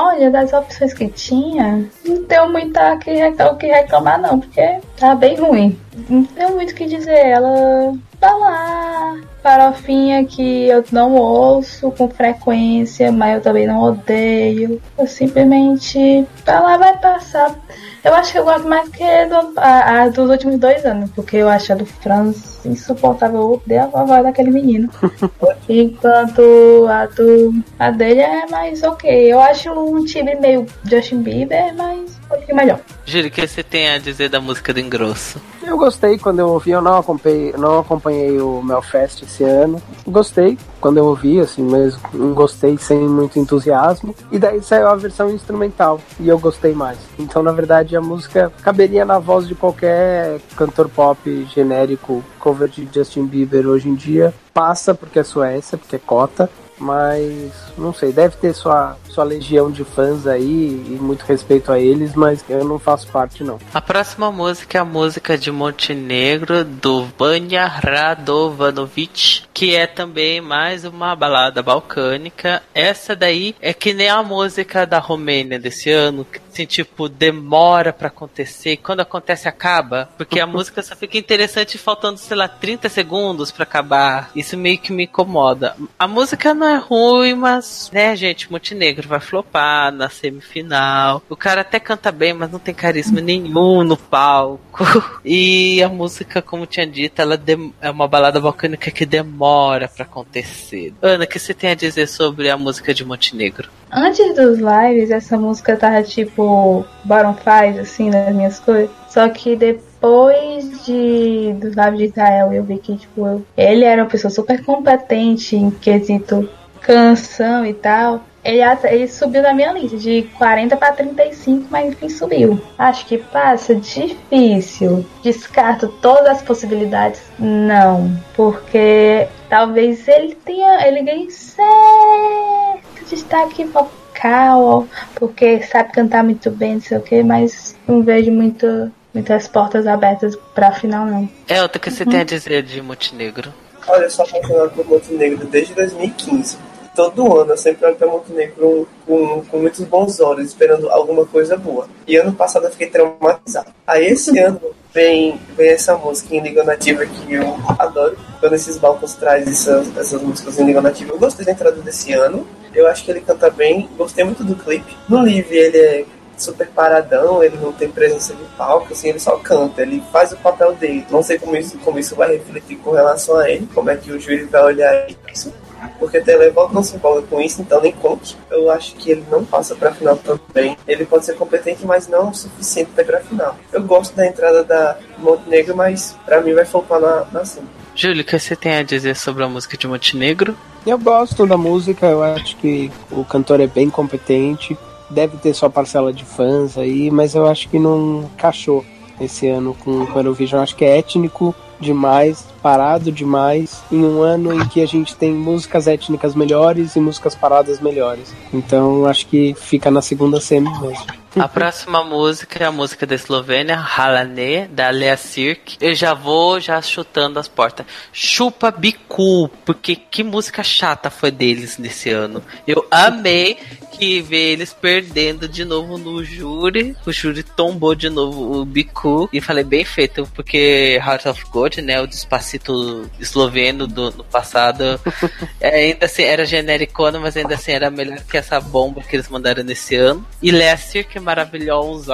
Olha, das opções que tinha, não tenho muito o que reclamar não, porque tá bem ruim. Não tenho muito o que dizer. Ela tá lá, farofinha que eu não ouço com frequência, mas eu também não odeio. Eu simplesmente lá, vai passar. Eu acho que eu gosto mais que do- a, a dos últimos dois anos, porque eu acho a do Franz insuportável. Eu odeio a voz daquele menino. Enquanto a, do, a dele é mais ok. Eu acho um time meio Justin Bieber, mas um pouquinho melhor. Júlio, o que você tem a dizer da música do Engrosso? Eu gostei quando eu ouvi, eu não acompanhei, não acompanhei o Melfest esse ano. Gostei quando eu ouvi, assim, mas gostei sem muito entusiasmo. E daí saiu a versão instrumental e eu gostei mais. Então, na verdade, a música caberia na voz de qualquer cantor pop genérico, cover de Justin Bieber hoje em dia. Passa porque é Suécia, porque é cota. Mas não sei, deve ter sua, sua legião de fãs aí e muito respeito a eles, mas eu não faço parte não. A próxima música é a música de Montenegro do Vanja Radovanovic, que é também mais uma balada balcânica. Essa daí é que nem a música da Romênia desse ano, que assim, tipo, demora pra acontecer quando acontece acaba, porque a música só fica interessante faltando, sei lá, 30 segundos pra acabar. Isso meio que me incomoda. A música não é ruim, mas, né, gente, Montenegro vai flopar na semifinal. O cara até canta bem, mas não tem carisma nenhum no palco. E a música, como tinha dito, ela é uma balada balcânica que demora pra acontecer. Ana, o que você tem a dizer sobre a música de Montenegro? Antes dos lives, essa música tava tipo Baron 5, assim, nas minhas coisas. Só que depois de dos lives de Israel, eu vi que, tipo, eu- ele era uma pessoa super competente em quesito canção e tal. Ele, até- ele subiu na minha lista de 40 para 35, mas enfim subiu. Acho que passa difícil. Descarto todas as possibilidades. Não, porque talvez ele tenha, ele ganhe certo destaque vocal, porque sabe cantar muito bem, não sei o que, mas não vejo muito, muitas portas abertas pra final não. É, outra que você tem a dizer de Montenegro? Olha, eu sou apaixonado por Montenegro desde 2015. Todo ano eu sempre olho pra Montenegro com, com muitos bons olhos, esperando alguma coisa boa. E ano passado eu fiquei traumatizado. Aí esse ano vem, vem essa música em língua nativa que eu adoro. Quando esses balcões trazem essas, essas músicas em língua nativa. Eu gostei da entrada desse ano. Eu acho que ele canta bem. Gostei muito do clipe. No live ele é super paradão, ele não tem presença de palco, assim, ele só canta, ele faz o papel dele. Não sei como isso, como isso vai refletir com relação a ele, como é que o júri vai olhar isso. Porque Televoto não se empolga com isso, então nem conte. Eu acho que ele não passa pra final também. Ele pode ser competente, mas não o suficiente pra ir pra final. Eu gosto da entrada da Montenegro, mas pra mim vai faltar na, na cima. Júlio, o que você tem a dizer sobre a música de Montenegro? Eu gosto da música, eu acho que o cantor é bem competente, deve ter sua parcela de fãs aí, mas eu acho que não encaixou esse ano com o Eurovision. Eu acho que é étnico demais, parado demais, em um ano em que a gente tem músicas étnicas melhores e músicas paradas melhores. Então acho que fica na segunda semi mesmo. A próxima música é a música da Eslovênia, Halane, da Lea Sirk. Eu já vou já chutando as portas. Chupa Bicu, porque que música chata foi deles nesse ano. Eu amei que ver eles perdendo de novo no júri. O júri tombou de novo o Biku. E falei, bem feito, porque Heart of Gold, né? O despacito esloveno do no passado. é, ainda assim, era genericona, mas ainda assim era melhor que essa bomba que eles mandaram nesse ano. E Lester, que é maravilhoso.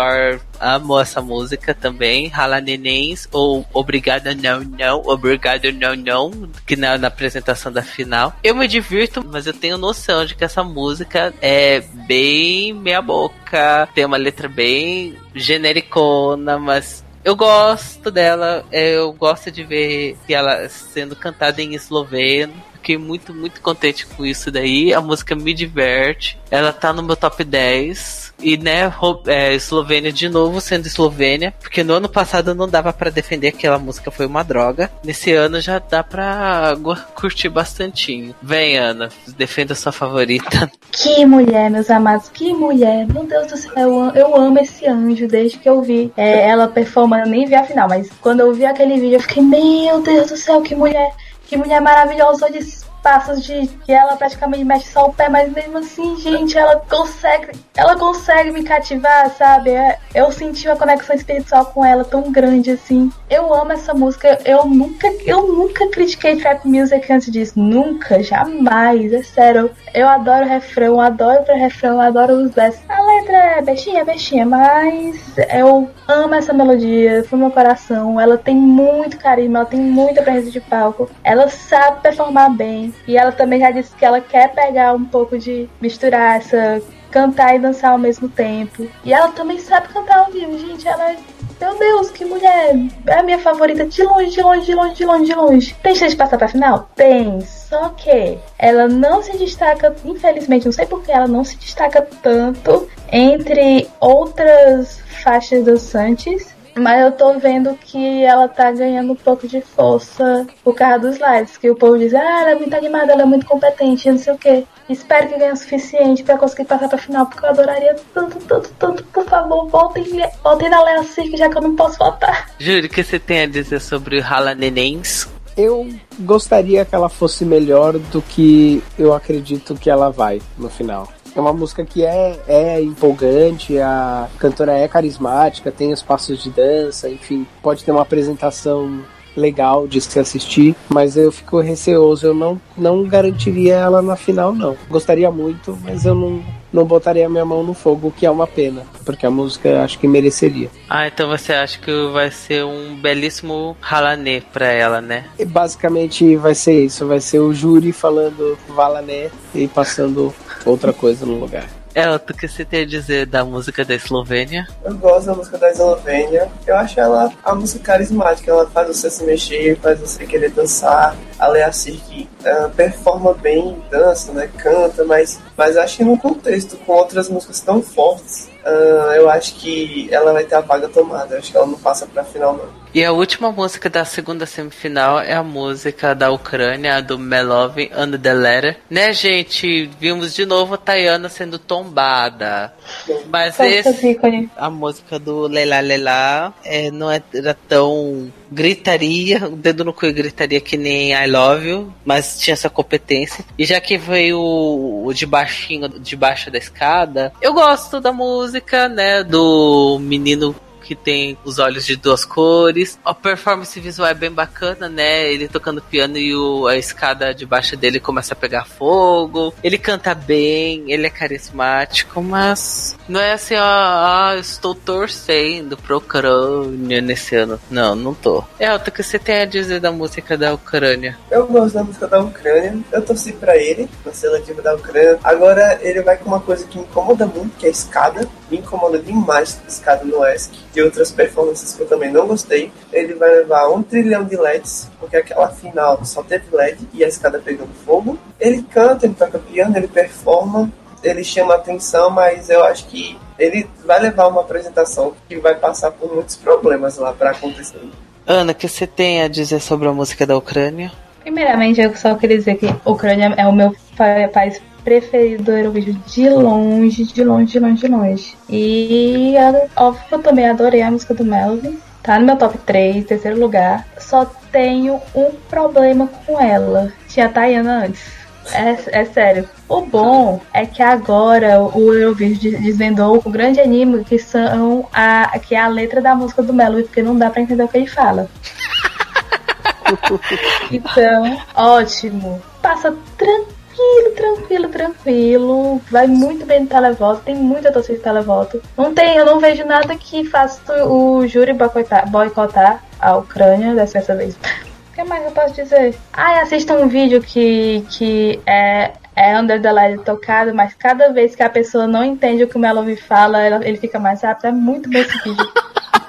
Amo essa música também. Rala Nenéns, ou Obrigada Não Não, Obrigado Não Não, que na, na apresentação da final. Eu me divirto, mas eu tenho noção de que essa música é bem meia boca, tem uma letra bem genericona, mas eu gosto dela, eu gosto de ver ela sendo cantada em esloveno. Fiquei muito, muito contente com isso daí. A música me diverte. Ela tá no meu top 10. E, né, é, Eslovênia de novo sendo Eslovênia. Porque no ano passado não dava pra defender que aquela música foi uma droga. Nesse ano já dá pra curtir bastantinho. Vem, Ana, defenda sua favorita. Que mulher, meus amados, que mulher. Meu Deus do céu, eu, eu amo esse anjo desde que eu vi é, ela performando. Eu nem vi a final, mas quando eu vi aquele vídeo, eu fiquei, meu Deus do céu, que mulher, que mulher maravilhosa de passos de que ela praticamente mexe só o pé, mas mesmo assim, gente, ela consegue, ela consegue me cativar, sabe? É, Eu senti uma conexão espiritual com ela tão grande assim. Eu amo essa música. Eu nunca, eu nunca critiquei trap music antes disso, nunca, jamais, é sério. Eu adoro o refrão, adoro o refrão, adoro os versos. A letra é bestinha, bestinha, mas eu amo essa melodia, foi meu coração. Ela tem muito carisma, ela tem muita presença de palco. Ela sabe performar bem. E ela também já disse que ela quer pegar um pouco de misturar essa cantar e dançar ao mesmo tempo. E ela também sabe cantar ao vivo, gente. Ela. Meu Deus, que mulher! É a minha favorita de longe, de longe, de longe, de longe, de longe. Tem chance de passar pra final? Tem. Só que ela não se destaca, infelizmente, não sei porque ela não se destaca tanto entre outras faixas dançantes. Mas eu tô vendo que ela tá ganhando um pouco de força por causa dos lives. Que o povo diz, ah, ela é muito animada, ela é muito competente, não sei o quê. Espero que ganhe o suficiente pra conseguir passar pra final, porque eu adoraria tanto, tanto, tanto. Por favor, voltem, voltem na Lea Cirque, já que eu não posso votar. Júlio, o que você tem a dizer sobre Rala Nenéns? Eu gostaria que ela fosse melhor do que eu acredito que ela vai no final. É uma música que é, é empolgante, a cantora é carismática, tem os passos de dança, enfim, pode ter uma apresentação legal de se assistir, mas eu fico receoso, eu não, não garantiria ela na final, não. Gostaria muito, mas eu não, não botaria minha mão no fogo, o que é uma pena, porque a música eu acho que mereceria. Ah, então você acha que vai ser um belíssimo Ralané pra ela, né? E basicamente vai ser isso, vai ser o júri falando Valané e passando outra coisa no lugar. Ela, o que você tem a dizer da música da Eslovênia? Eu gosto da música da Eslovênia. Eu acho ela a música carismática. Ela faz você se mexer, faz você querer dançar. A Cirque uh, performa bem, dança, né? Canta, mas, mas acho que no contexto, com outras músicas tão fortes, uh, eu acho que ela vai ter a vaga tomada. Eu acho que ela não passa pra final, não. E a última música da segunda semifinal é a música da Ucrânia, do Melov and the Letter. Né, gente? Vimos de novo a Tayana sendo tombada. Mas Esse... a música do Leila Leila é, não era tão gritaria, o dedo no cu e gritaria que nem I Love You, mas tinha essa competência. E já que veio o, de baixinho, de baixo da escada, eu gosto da música, né, do menino que tem os olhos de duas cores. A performance visual é bem bacana, né? Ele tocando piano e o, a escada debaixo dele começa a pegar fogo. Ele canta bem, ele é carismático, mas não é assim, ah, estou torcendo pro Ucrânia nesse ano. Não, não tô. É, o que você tem a dizer da música da Ucrânia? Eu gosto da música da Ucrânia. Eu torci pra ele, na seletiva da Ucrânia. Agora ele vai com uma coisa que me incomoda muito, que é a escada. Me incomoda demais a escada no ESC. E outras performances que eu também não gostei. Ele vai levar um trilhão de LEDs, porque aquela final só teve LED e a escada pegando fogo. Ele canta, ele toca piano, ele performa, ele chama atenção, mas eu acho que ele vai levar uma apresentação que vai passar por muitos problemas lá pra acontecer. Ana, o que você tem a dizer sobre a música da Ucrânia? Primeiramente, eu só queria dizer que a Ucrânia é o meu pa- país preferido do Eurovision de longe, de longe, de longe, de longe. E é óbvio que eu também adorei a música do Melvin. Tá no meu top 3, terceiro lugar. Só tenho um problema com ela. Tinha a Tayana antes. É, é sério. O bom é que agora o Eurovision des- desvendou o grande anime que são a que é a letra da música do Melody, porque não dá pra entender o que ele fala. Então, ótimo. Passa tranquilo, tranquilo, tranquilo. Vai muito bem no televoto. Tem muita torcida de televoto. Não tem, eu não vejo nada que faça o júri boicotar, boicotar a Ucrânia dessa vez. O que mais eu posso dizer? Ah, assista um vídeo que, que é, é Under the Light tocado, mas cada vez que a pessoa não entende o que o Melody fala, ela- ele fica mais rápido. É muito bom esse vídeo.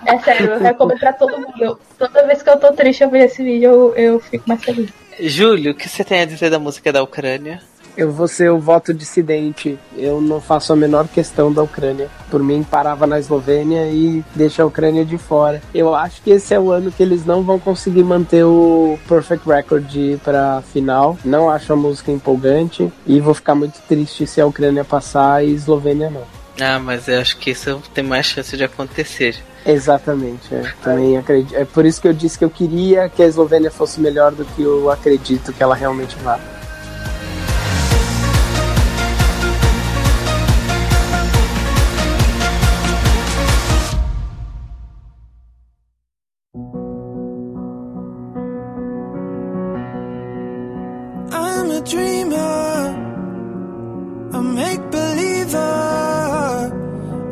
É sério, eu recomendo pra todo mundo. Toda vez que eu tô triste, eu vejo esse vídeo, eu, eu fico mais feliz. Júlio, o que você tem a dizer da música da Ucrânia? Eu vou ser o voto dissidente. Eu não faço a menor questão da Ucrânia. Por mim, parava na Eslovênia e deixa a Ucrânia de fora. Eu acho que esse é o ano que eles não vão conseguir manter o Perfect Record pra final. Não acho a música empolgante. E vou ficar muito triste se a Ucrânia passar e a Eslovênia não. Ah, mas eu acho que isso tem mais chance de acontecer. Exatamente, é. também acredito. É por isso que eu disse que eu queria que a Eslovênia fosse melhor do que eu acredito que ela realmente vá.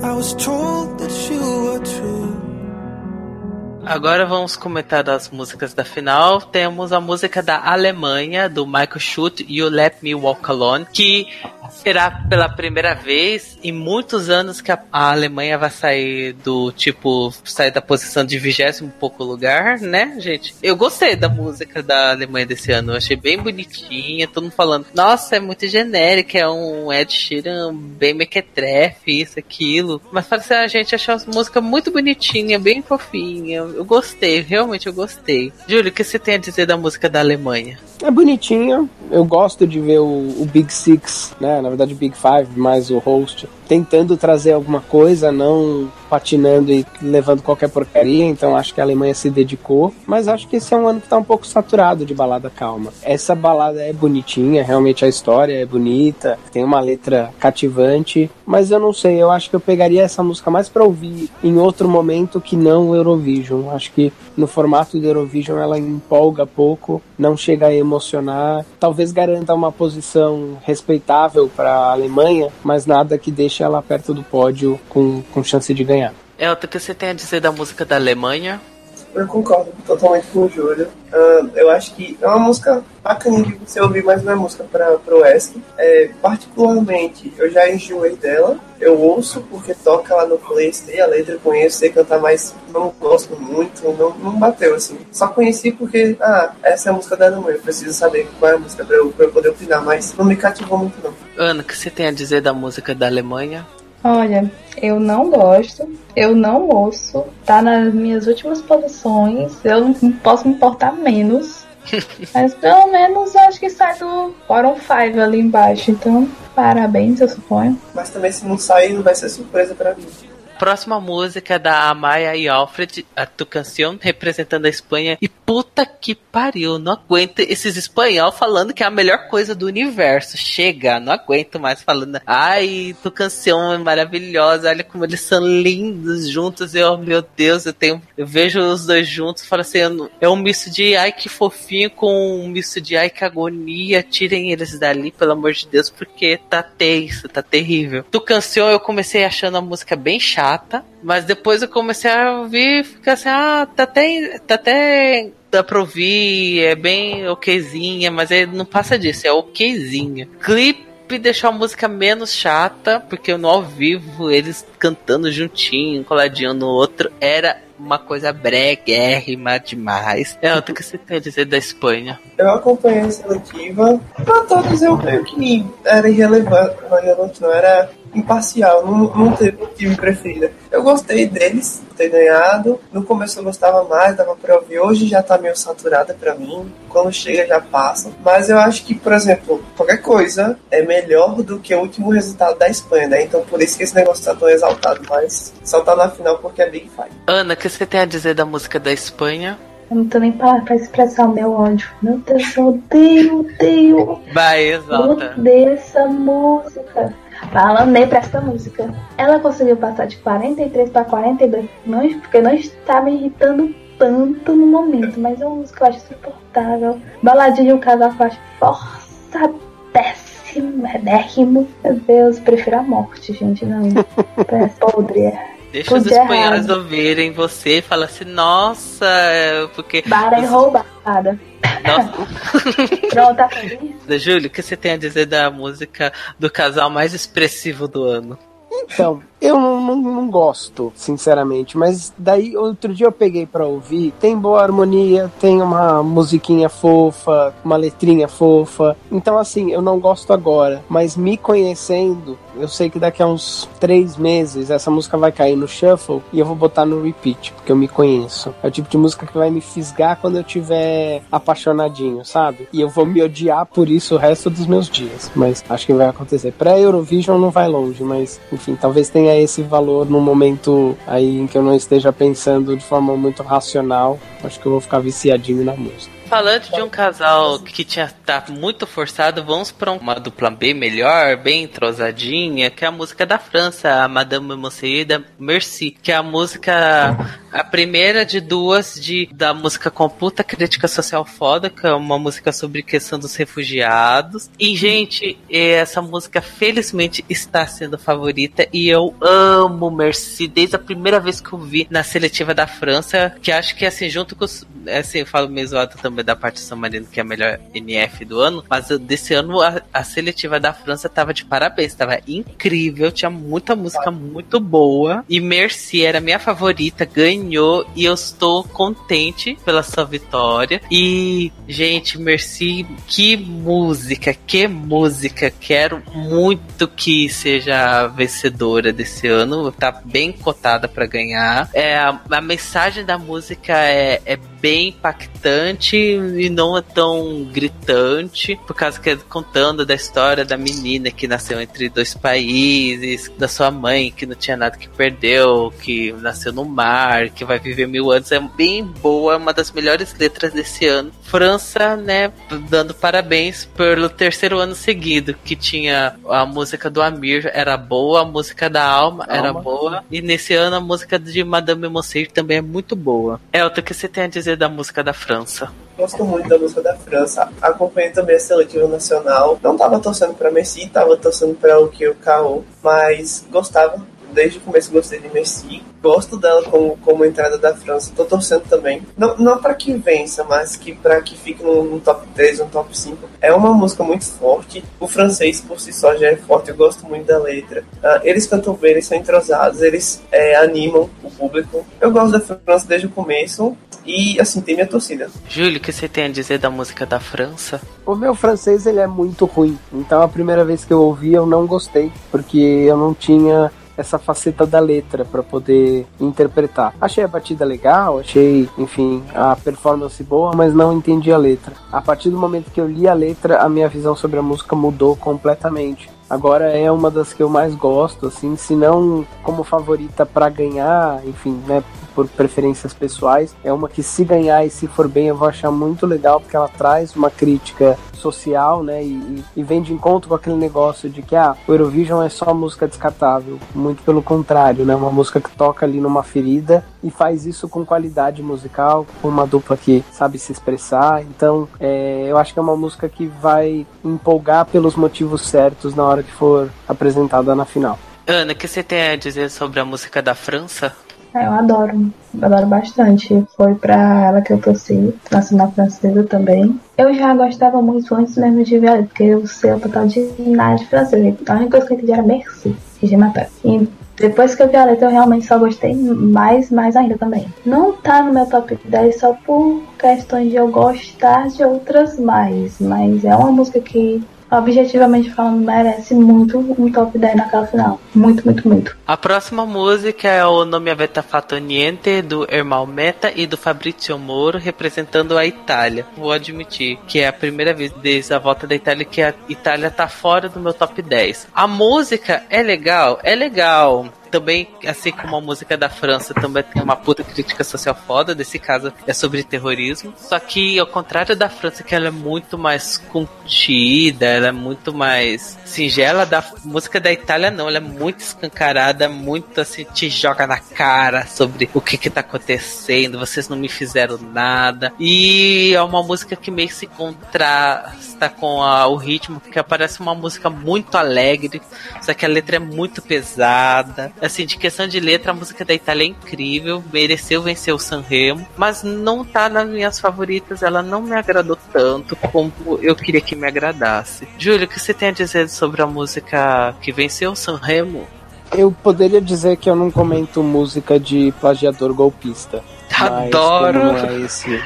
I was told Agora vamos comentar das músicas da final. Temos a música da Alemanha, do Michael Schutt, You Let Me Walk Alone, que será pela primeira vez em muitos anos que a, a Alemanha vai sair do tipo, sair da posição de vigésimo pouco lugar, né, gente? Eu gostei da música da Alemanha desse ano, eu achei bem bonitinha, todo mundo falando, nossa, é muito genérica, é um Ed Sheeran bem mequetrefe, isso, aquilo. Mas assim, a gente achou a música muito bonitinha, bem fofinha. Eu gostei, realmente eu gostei. Júlio, o que você tem a dizer da música da Alemanha? É bonitinho. Eu gosto de ver o, o Big Six, né? Na verdade, Big Five, mais o host, tentando trazer alguma coisa, não patinando e levando qualquer porcaria. Então, acho que a Alemanha se dedicou. Mas acho que esse é um ano que tá um pouco saturado de balada calma. Essa balada é bonitinha, realmente a história é bonita, tem uma letra cativante. Mas eu não sei, eu acho que eu pegaria essa música mais pra ouvir em outro momento que não o Eurovision. Acho que no formato do Eurovision ela empolga pouco, não chega a emocionar. Talvez garanta uma posição respeitável para a Alemanha, mas nada que deixe ela perto do pódio com, com chance de ganhar. Elton, o que você tem a dizer da música da Alemanha? Eu concordo totalmente com o Júlio. Ah, eu acho que é uma música bacaninha de você ouvir, mas não é música para pro ESC. É, particularmente, eu já enjoei dela. Eu ouço porque toca lá no play, a letra, conheço, sei cantar, mas não gosto muito, não, não bateu assim. Só conheci porque, ah, essa é a música da Alemanha, eu preciso saber qual é a música pra eu, eu poder opinar, mas não me cativou muito não. Ana, o que você tem a dizer da música da Alemanha? Olha, eu não gosto, eu não ouço, tá nas minhas últimas posições, eu não posso me importar menos. Mas pelo menos eu acho que sai do bottom 5 ali embaixo, então parabéns, eu suponho. Mas também se não sair, não vai ser surpresa pra mim. Próxima música da Amaya e Alfred, a Tu Canción, representando a Espanha. E puta que pariu, não aguento esses espanhol falando que é a melhor coisa do universo. Chega, não aguento mais falando. Ai, Tu Canción é maravilhosa, olha como eles são lindos juntos. Eu, meu Deus, eu tenho. Eu vejo os dois juntos e falo assim: é um misto de ai que fofinho com um misto de ai que agonia. Tirem eles dali, pelo amor de Deus, porque tá tenso, tá terrível. Tu Canción eu comecei achando a música bem chata, mas depois eu comecei a ouvir e assim, ah, tá até, tá até dá pra ouvir, é bem okzinha, mas é, não passa disso, é okzinha. Clipe deixou a música menos chata, porque no ao vivo eles cantando juntinho, coladinho no outro, era uma coisa breguérrima demais. É, o que você tem a dizer da Espanha? Eu acompanhei a seletiva, pra todos eu creio que era irrelevante não, era imparcial, não, não teve um time preferido. Eu gostei deles ter ganhado, no começo eu gostava mais, dava pra ouvir, hoje já tá meio saturada pra mim, quando chega já passa, mas eu acho que, por exemplo, qualquer coisa é melhor do que o último resultado da Espanha, né? Então por isso que esse negócio tá tão exaltado, mas só tá na final porque é Big Five. Ana, o que você tem a dizer da música da Espanha? Eu não tô nem pra, pra expressar o meu ódio. Meu Deus, eu odeio, odeio. Vai, Eu exalta. odeio essa música. Falando nem pra essa música. Ela conseguiu passar de 43 pra 42. Não, porque não está me irritando tanto no momento. Mas é uma música que eu acho insuportável. Baladinha de um casal que eu acho forçadéssimo. É dérrimo. Meu Deus, prefiro a morte, gente. Não. É podre. é. Deixa os Tudo espanhóis errado. ouvirem você e falar assim, nossa, é, porque. Bara e roubada. Nossa, Pronto, tá feliz? Júlio, o que você tem a dizer da música do casal mais expressivo do ano? Então, eu não, não, não gosto, sinceramente, mas daí outro dia eu peguei pra ouvir, tem boa harmonia, tem uma musiquinha fofa, uma letrinha fofa. Então, assim, eu não gosto agora, mas me conhecendo, eu sei que daqui a uns três meses essa música vai cair no shuffle e eu vou botar no repeat, porque eu me conheço. É o tipo de música que vai me fisgar quando eu tiver apaixonadinho, sabe? E eu vou me odiar por isso o resto dos meus dias. Mas acho que vai acontecer. Pra Eurovision não vai longe, mas enfim, talvez tenha esse valor no momento aí em que eu não esteja pensando de forma muito racional. Acho que eu vou ficar viciadinho na música. Falando de um casal que tinha tá muito forçado, vamos pra uma dupla B melhor, bem entrosadinha, que é a música da França, a Madame Monsieur da Merci, que é a música a primeira de duas de da música com puta crítica social foda, que é uma música sobre questão dos refugiados. E gente, essa música felizmente está sendo favorita e eu amo Merci desde a primeira vez que eu vi na seletiva da França, que acho que assim junto com os, assim, eu falo meio zoado também da parte São Marino, que é a melhor NF do ano, mas desse ano a, a seletiva da França tava de parabéns, tava incrível, tinha muita música muito boa e Merci era minha favorita, ganhou e eu estou contente pela sua vitória. E, gente, Merci, que música, que música, quero muito que seja a vencedora desse ano, tá bem cotada pra ganhar. É, a, a mensagem da música é, é bem impactante e não é tão gritante, por causa que é contando da história da menina que nasceu entre dois países, da sua mãe que não tinha nada que perdeu, que nasceu no mar, que vai viver mil anos. É bem boa, é uma das melhores letras desse ano. França, né, dando parabéns pelo terceiro ano seguido, que tinha a música do Amir, era boa, a música da Alma, era Alma. boa, e nesse ano a música de Madame Monsieur também é muito boa. Elton, o que você tem a dizer da música da França? Gosto muito da música da França. Acompanhei também a seletiva nacional. Não tava torcendo pra Messi, tava torcendo pra o que o mas gostava. Desde o começo gostei de Messi. Gosto dela como, como entrada da França. Tô torcendo também. Não, não para que vença, mas que para que fique no, no top 3, no top 5. É uma música muito forte. O francês por si só já é forte. Eu gosto muito da letra. Ah, eles cantam bem, eles são entrosados, eles é, animam o público. Eu gosto da França desde o começo. E assim, tem minha torcida. Júlio, o que você tem a dizer da música da França? O meu francês ele é muito ruim, então a primeira vez que eu ouvi eu não gostei, porque eu não tinha essa faceta da letra para poder interpretar. Achei a batida legal, achei, enfim, a performance boa, mas não entendi a letra. A partir do momento que eu li a letra, a minha visão sobre a música mudou completamente. Agora é uma das que eu mais gosto, assim, se não como favorita para ganhar, enfim, né, por preferências pessoais, é uma que se ganhar e se for bem eu vou achar muito legal porque ela traz uma crítica social, né, e, e- vem de encontro com aquele negócio de que ah, o Eurovision é só música descartável, muito pelo contrário, né, uma música que toca ali numa ferida e faz isso com qualidade musical, com uma dupla que sabe se expressar, então é, eu acho que é uma música que vai empolgar pelos motivos certos na hora que for apresentada na final. Ana, o que você tem a dizer sobre a música da França? É, eu adoro, eu adoro bastante. Foi pra ela que eu torci, nacional francesa também. Eu já gostava muito antes mesmo de ver, porque eu sei o total de nada de francês. A única coisa que eu entendi era merci, e je m'appelle. E depois que eu vi a letra, eu realmente só gostei mais, mais ainda também. Não tá no meu top 10 só por questões de eu gostar de outras mais, mas é uma música que, objetivamente falando, merece muito um top 10 naquela final. Muito, muito, muito. A próxima música é o Nome Aveta Fatto Niente, do Ermal Meta e do Fabrizio Moro, representando a Itália. Vou admitir que é a primeira vez desde a volta da Itália que a Itália tá fora do meu top 10. A música é legal, é legal. Também, assim como a música da França, também tem uma puta crítica social foda. Desse caso é sobre terrorismo. Só que, ao contrário da França, que ela é muito mais contida, ela é muito mais singela, da música da Itália não, ela é muito escancarada, muito assim, te joga na cara sobre o que que tá acontecendo, vocês não me fizeram nada. E é uma música que meio que se contrasta com a- o ritmo, porque parece uma música muito alegre, só que a letra é muito pesada. Assim, de questão de letra, a música da Itália é incrível, mereceu vencer o Sanremo, mas não tá nas minhas favoritas, ela não me agradou tanto como eu queria que me agradasse. Júlio, o que você tem a dizer sobre a música que venceu o Sanremo? Eu poderia dizer que eu não comento música de plagiador golpista. Mas Adoro! não é esse,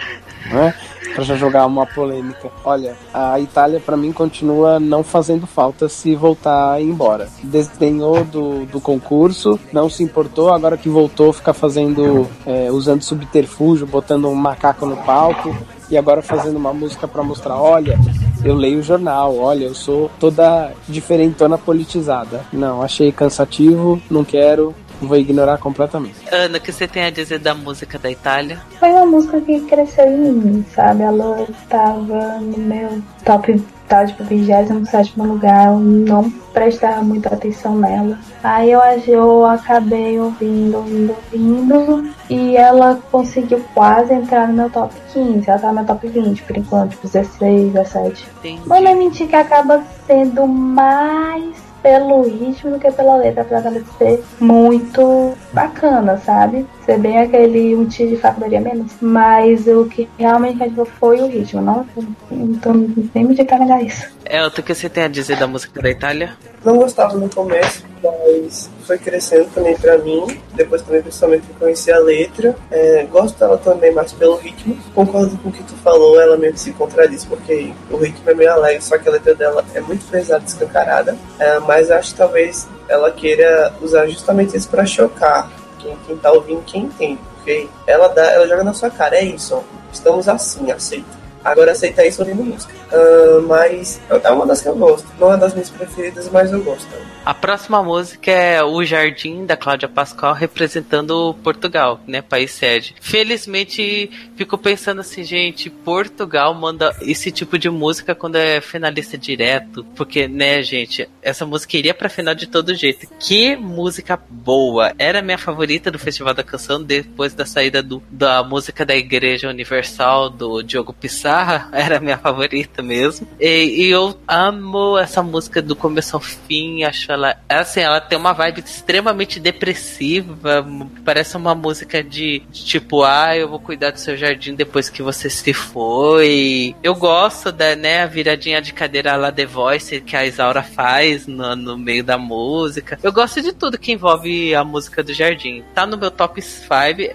né? Pra já jogar uma polêmica. Olha, a Itália pra mim continua não fazendo falta se voltar embora. Desdenhou do, do concurso, não se importou, agora que voltou fica fazendo, é, usando subterfúgio, botando um macaco no palco e agora fazendo uma música pra mostrar, olha, eu leio o jornal, olha, eu sou toda diferentona politizada. Não, achei cansativo, não quero, vou ignorar completamente. Ana, o que você tem a dizer da música da Itália? Foi uma música que cresceu em mim, sabe? Ela tava no meu top, tava tipo 27 lugar, eu não prestava muita atenção nela. Aí eu, eu acabei ouvindo, ouvindo, ouvindo, e ela conseguiu quase entrar no meu top 15. Ela tá no meu top 20 por enquanto, tipo 16, 17. Entendi. Mas não é mentir que acaba sendo mais pelo ritmo que pela letra, apesar dela ser muito bacana, sabe? Ser bem aquele um tiro de faculdade menos. Mas o que realmente cativou foi o ritmo, não? Então nem me negar isso. Elton, o que você tem a dizer da música da Itália? Não gostava no começo, mas foi crescendo também pra mim. Depois também, principalmente, eu conheci a letra. É, gosto dela também mais pelo ritmo. Concordo com o que tu falou, ela meio que se contradiz, porque o ritmo é meio alegre, só que a letra dela é muito pesada, escancarada. É, mas acho que talvez ela queira usar justamente isso pra chocar quem, quem tá ouvindo, quem entende. Porque ela, dá, ela joga na sua cara, é isso, estamos assim, aceita. Agora aceita isso ouvindo música. Ah, mas é uma das que eu gosto. Não é das minhas preferidas, mas eu gosto. A próxima música é O Jardim, da Cláudia Pascoal, representando Portugal, né? País sede. Felizmente, fico pensando assim, gente, Portugal manda esse tipo de música quando é finalista direto. Porque, né, gente, essa música iria pra final de todo jeito. Que música boa! Era minha favorita do Festival da Canção, depois da saída do, da música da Igreja Universal do Diogo Pissarra. Era minha favorita mesmo. E, e eu amo essa música do começo ao fim, acho ela. Assim, ela tem uma vibe extremamente depressiva. Parece uma música de, de tipo, ah, eu vou cuidar do seu jardim depois que você se foi. Eu gosto da, né, a viradinha de cadeira lá The Voice que a Isaura faz no, no meio da música. Eu gosto de tudo que envolve a música do jardim. Tá no meu top 5,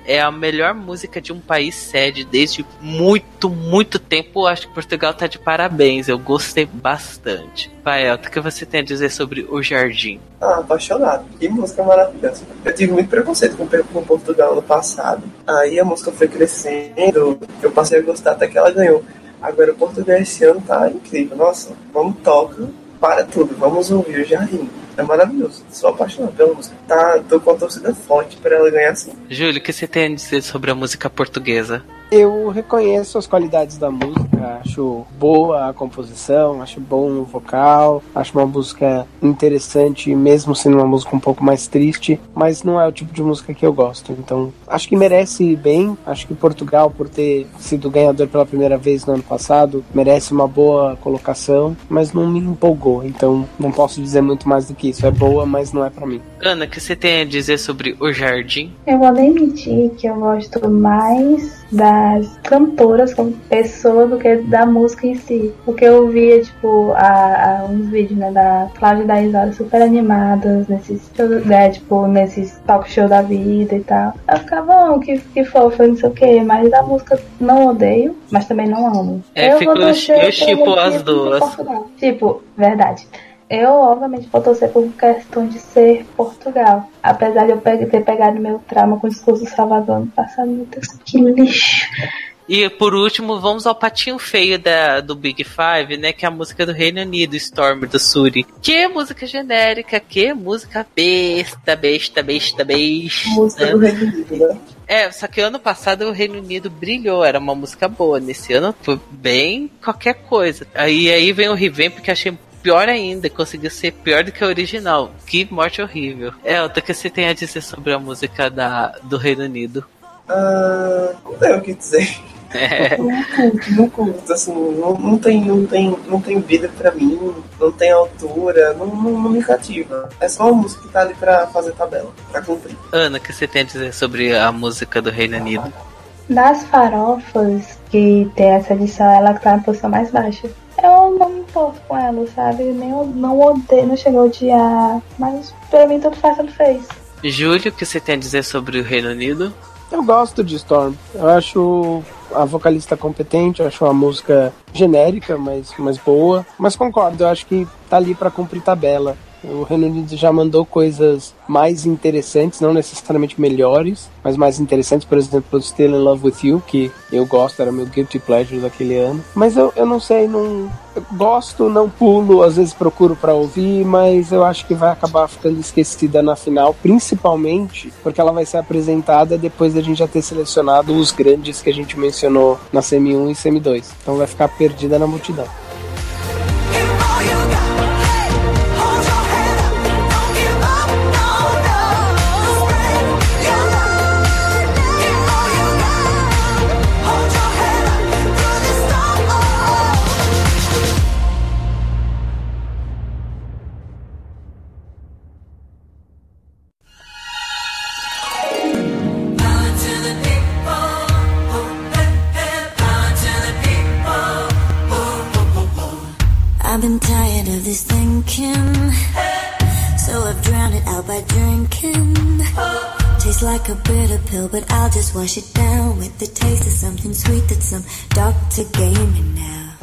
é a melhor música de um país sede desde muito, muito tempo. Acho que Portugal tá de parabéns. Eu gostei bastante. Elton, o que você tem a dizer sobre o jardim? Ah, apaixonado. Que música maravilhosa. Eu tive muito preconceito com, com Portugal no passado. Aí a música foi crescendo, eu passei a gostar até que ela ganhou. Agora o Portugal esse ano tá incrível. Nossa, vamos toca, para tudo, vamos ouvir o Jardim. É maravilhoso. Sou apaixonado pela música. Tá, tô com a torcida forte pra ela ganhar sim. Júlio, o que você tem a dizer sobre a música portuguesa? Eu reconheço as qualidades da música, acho boa a composição, acho bom o vocal, acho uma música interessante, mesmo sendo uma música um pouco mais triste, mas não é o tipo de música que eu gosto. Então, acho que merece bem, acho que Portugal, por ter sido ganhador pela primeira vez no ano passado, merece uma boa colocação, mas não me empolgou, então não posso dizer muito mais do que isso. É boa, mas não é pra mim. Ana, o que você tem a dizer sobre o jardim? Eu vou nem mentir que eu gosto mais das cantoras como pessoa do que da música em si. Porque eu via, tipo, a, a- uns vídeos, né, da Cláudia e da Isara super animadas nesses, né, tipo, nesses talk show da vida e tal. Eu ficava, oh, que, que fofo, não sei o que, mas a música não odeio, mas também não amo. É, eu fico- eu shippo as duas. Tipo, verdade. Eu, obviamente, vou torcer por questão de ser Portugal. Apesar de eu ter pegado meu trauma com o discurso do Salvador ano passado, meu Deus, que lixo. E por último, vamos ao patinho feio da, do Big Five, né? Que é a música do Reino Unido, Storm do Suri. Que música genérica, que música besta, besta, besta, besta. Música do Reino Unido, né? É, só que ano passado o Reino Unido brilhou, era uma música boa. Nesse ano foi bem qualquer coisa. Aí aí vem o revamp que achei pior ainda, conseguiu ser pior do que a original. Que morte horrível. É, o que você tem a dizer sobre a música da, do Reino Unido? Ah, não tem o que dizer. É, Não curto, não curto, assim, não, não, tem, não, tem, não tem vida pra mim, não tem altura, não, não, não me cativa. É só uma música que tá ali pra fazer tabela, pra cumprir. Ana, o que você tem a dizer sobre a música do Reino Unido? Das farofas que tem essa edição, ela tá na posição mais baixa. Eu não me importo com ela, sabe? Nem eu não odeio, não chegou a odiar. Mas pra mim tudo faz, tudo fez. Júlio, o que você tem a dizer sobre o Reino Unido? Eu gosto de Storm. Eu acho a vocalista competente, eu acho uma música genérica, mas, mas boa. Mas concordo, eu acho que tá ali pra cumprir tabela. O Reino Unido já mandou coisas mais interessantes, não necessariamente melhores, mas mais interessantes, por exemplo, Still in Love with You, que eu gosto, era meu guilty pleasure daquele ano. Mas eu, eu não sei, não gosto, não pulo, às vezes procuro pra ouvir, mas eu acho que vai acabar ficando esquecida na final, principalmente porque ela vai ser apresentada depois da gente já ter selecionado os grandes que a gente mencionou na semi 1 e semi 2. Então vai ficar perdida na multidão.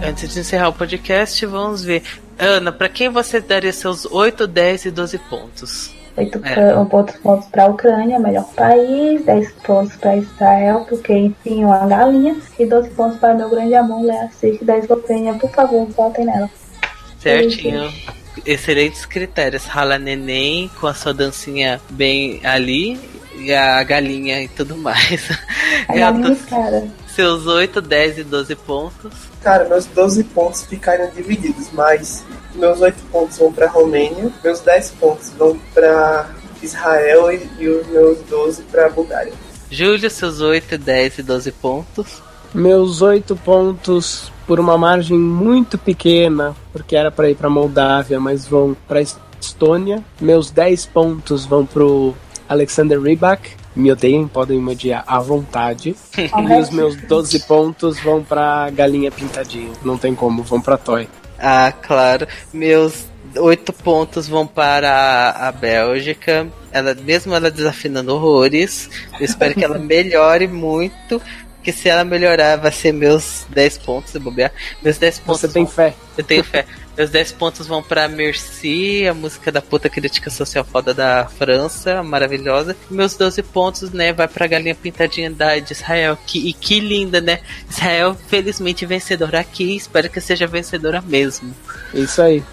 Antes de encerrar o podcast, vamos ver. Ana, pra quem você daria seus 8, 10 e 12 pontos? Oito É. ca- outros pontos para a Ucrânia, melhor país, 10 pontos para Israel, porque enfim, uma galinha, e 12 pontos para meu grande amor, Lea Sik da Eslovênia. Por favor, votem nela. Certinho. Excelentes critérios. Rala neném com a sua dancinha bem ali e a galinha e tudo mais. A É, galinha, tô- cara. seus 8, 10 e 12 pontos. Cara, meus 12 pontos ficaram divididos, mas meus 8 pontos vão pra Romênia, meus 10 pontos vão pra Israel e, e os meus 12 pra Bulgária. Júlio, seus 8, 10 e 12 pontos. Meus oito pontos por uma margem muito pequena, porque era para ir para Moldávia, mas vão para Estônia. Meus 10 pontos vão pro Alexander Rybak. Me odeiem, podem me odiar à vontade. e os meus 12 pontos vão pra Galinha Pintadinha. Não tem como, vão pra Toy. Ah, claro. Meus 8 pontos vão para a, a Bélgica. Ela, mesmo ela desafinando horrores, eu espero que ela melhore muito. Que se ela melhorar, vai ser meus 10 pontos, se bobear. Meus 10 pontos. Você tem vão- fé? Eu tenho fé. Meus 10 pontos vão pra Merci, a música da puta crítica social foda da França, maravilhosa. E meus 12 pontos, né, vai pra galinha pintadinha da, de Israel. Que, e que linda, né? Israel, felizmente vencedora aqui. Espero que seja vencedora mesmo. Isso aí.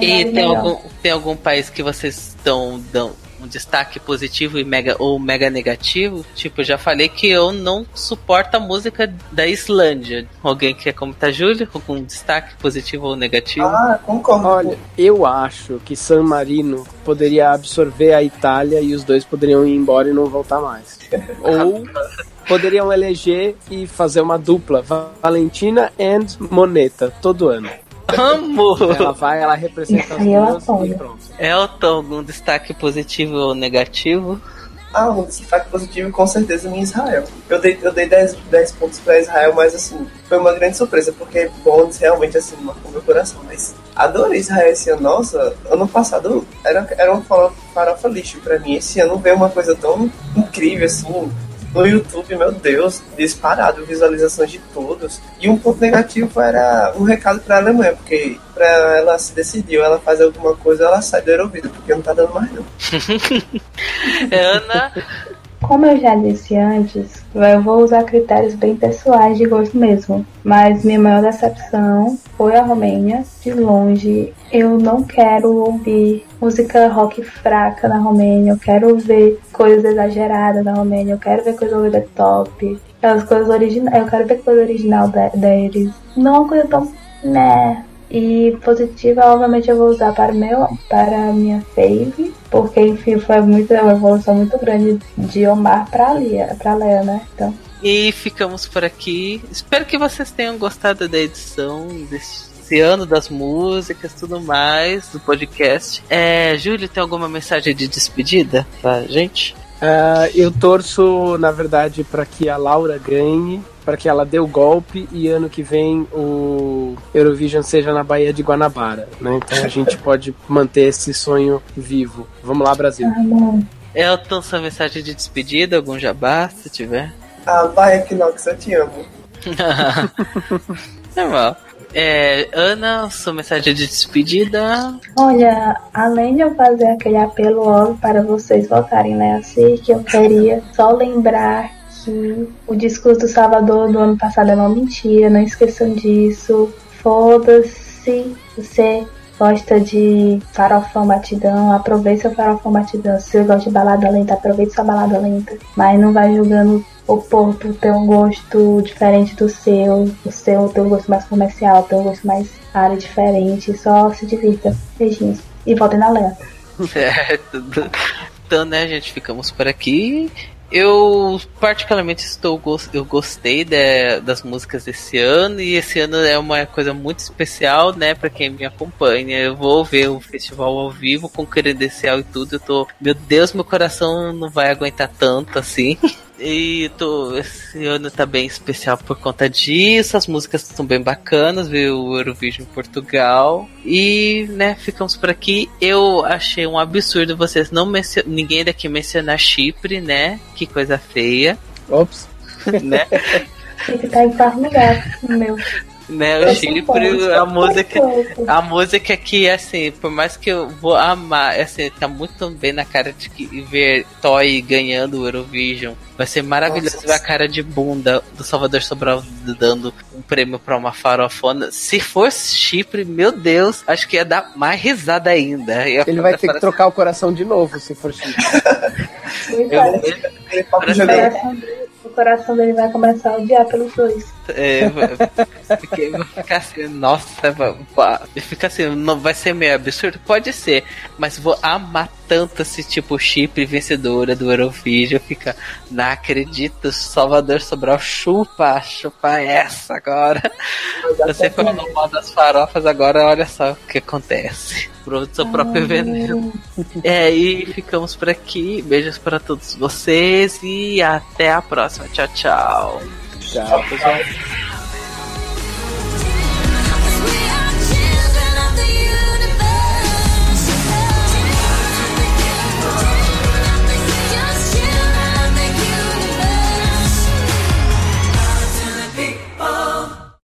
E ai, tem algum, tem algum país que vocês dão, dão um destaque positivo e mega ou mega negativo? Tipo, eu já falei que eu não suporto a música da Islândia. Alguém quer comentar, Júlio? Algum destaque positivo ou negativo? Ah, concordo. Olha, eu acho que San Marino poderia absorver a Itália e os dois poderiam ir embora e não voltar mais. Ou poderiam eleger e fazer uma dupla, Valentina and Moneta, todo ano. Amo! Ela vai, ela representa as aí eu duas e pronto. Elton, algum destaque positivo ou negativo? Ah, um destaque positivo com certeza em Israel. Eu dei, eu dei 10, 10 pontos pra Israel, mas assim, foi uma grande surpresa, porque Bonds realmente assim, marcou meu coração. Mas adorei Israel esse ano. Nossa, ano passado era, era uma farofa, farofa lixo pra mim. Esse ano veio uma coisa tão incrível assim. No YouTube, meu Deus, disparado, visualizações de todos. E um ponto negativo era um recado pra Alemanha, porque pra ela se decidir, ou ela faz alguma coisa, ela sai do Eurovido, porque não tá dando mais não. Ana, Como eu já disse antes, eu vou usar critérios bem pessoais de gosto mesmo. Mas minha maior decepção foi a Romênia, de longe. Eu não quero ouvir música rock fraca na Romênia. Eu quero ver coisas exageradas na Romênia. Eu quero ver coisa over the top. Aquelas coisas originais. Eu quero ver coisa original de- deles. Não uma coisa tão. né. E positiva, obviamente, eu vou usar para, meu, para a minha fave, porque, enfim, foi muito, uma evolução muito grande de Omar para Lia, para Lea, né? Então, E ficamos por aqui. Espero que vocês tenham gostado da edição desse ano das músicas tudo mais do podcast. É, Júlio, tem alguma mensagem de despedida pra gente? Ah, eu torço, na verdade, para que a Laura ganhe, para que ela dê o golpe e ano que vem o Eurovision seja na Baía de Guanabara, né? Então a gente pode manter esse sonho vivo. Vamos lá, Brasil. ah. Elton, sua mensagem de despedida, algum jabá, se tiver? Ah, vai, Equinox, eu te amo. Normal. É, Ana, sua mensagem de despedida. Olha, além de eu fazer aquele apelo óbvio para vocês votarem né, assim, que eu queria só lembrar que o discurso do Salvador do ano passado é uma mentira, não esqueçam disso. Foda-se, você gosta de farofão batidão, aproveite seu farofão batidão. Se você gosta de balada lenta, aproveite sua balada lenta. Mas não vai julgando o povo ter um gosto diferente do seu, o seu tem um gosto mais comercial, tem um gosto mais área diferente, só se divirta. Beijinhos. E voltem na Lea. Certo. Então, né, gente, ficamos por aqui. Eu particularmente estou eu gostei de- das músicas desse ano e esse ano é uma coisa muito especial, né, para quem me acompanha. Eu vou ver o festival ao vivo com credencial e tudo. Eu tô, meu Deus, meu coração não vai aguentar tanto assim. E tô, esse ano tá bem especial por conta disso. As músicas estão bem bacanas, viu? O Eurovision em Portugal. E, né, ficamos por aqui. Eu achei um absurdo vocês não mencionar. Ninguém daqui mencionar Chipre, né? Que coisa feia, Ops. né? Que estar em quarto lugar, meu. Né? O Eu Chipre, suporto. a música. A música que, assim, por mais que eu vou amar, assim, tá muito bem na cara de que ver Toy ganhando o Eurovision. Vai ser maravilhoso Nossa. ver a cara de bunda do Salvador Sobral dando um prêmio pra uma farofona. Se fosse Chipre, meu Deus, acho que ia dar mais risada ainda. Ia Ele vai ter que trocar o coração de novo, se for Chico. Eu, Aquele papo Parece O coração dele- vai começar a odiar pelos dois. É, porque vai ficar assim, nossa, vai, vai ficar assim, não vai ser meio absurdo? Pode ser, mas vou amar tanto esse tipo chip vencedora do Eurovision, fica, não acredito, Salvador Sobral, chupa, chupa essa agora. Você falou mal das farofas, agora olha só o que acontece. Pronto, seu próprio veneno. É, e ficamos por aqui. Beijos para todos vocês e até a próxima. Tchau, tchau. Tchau, pessoal.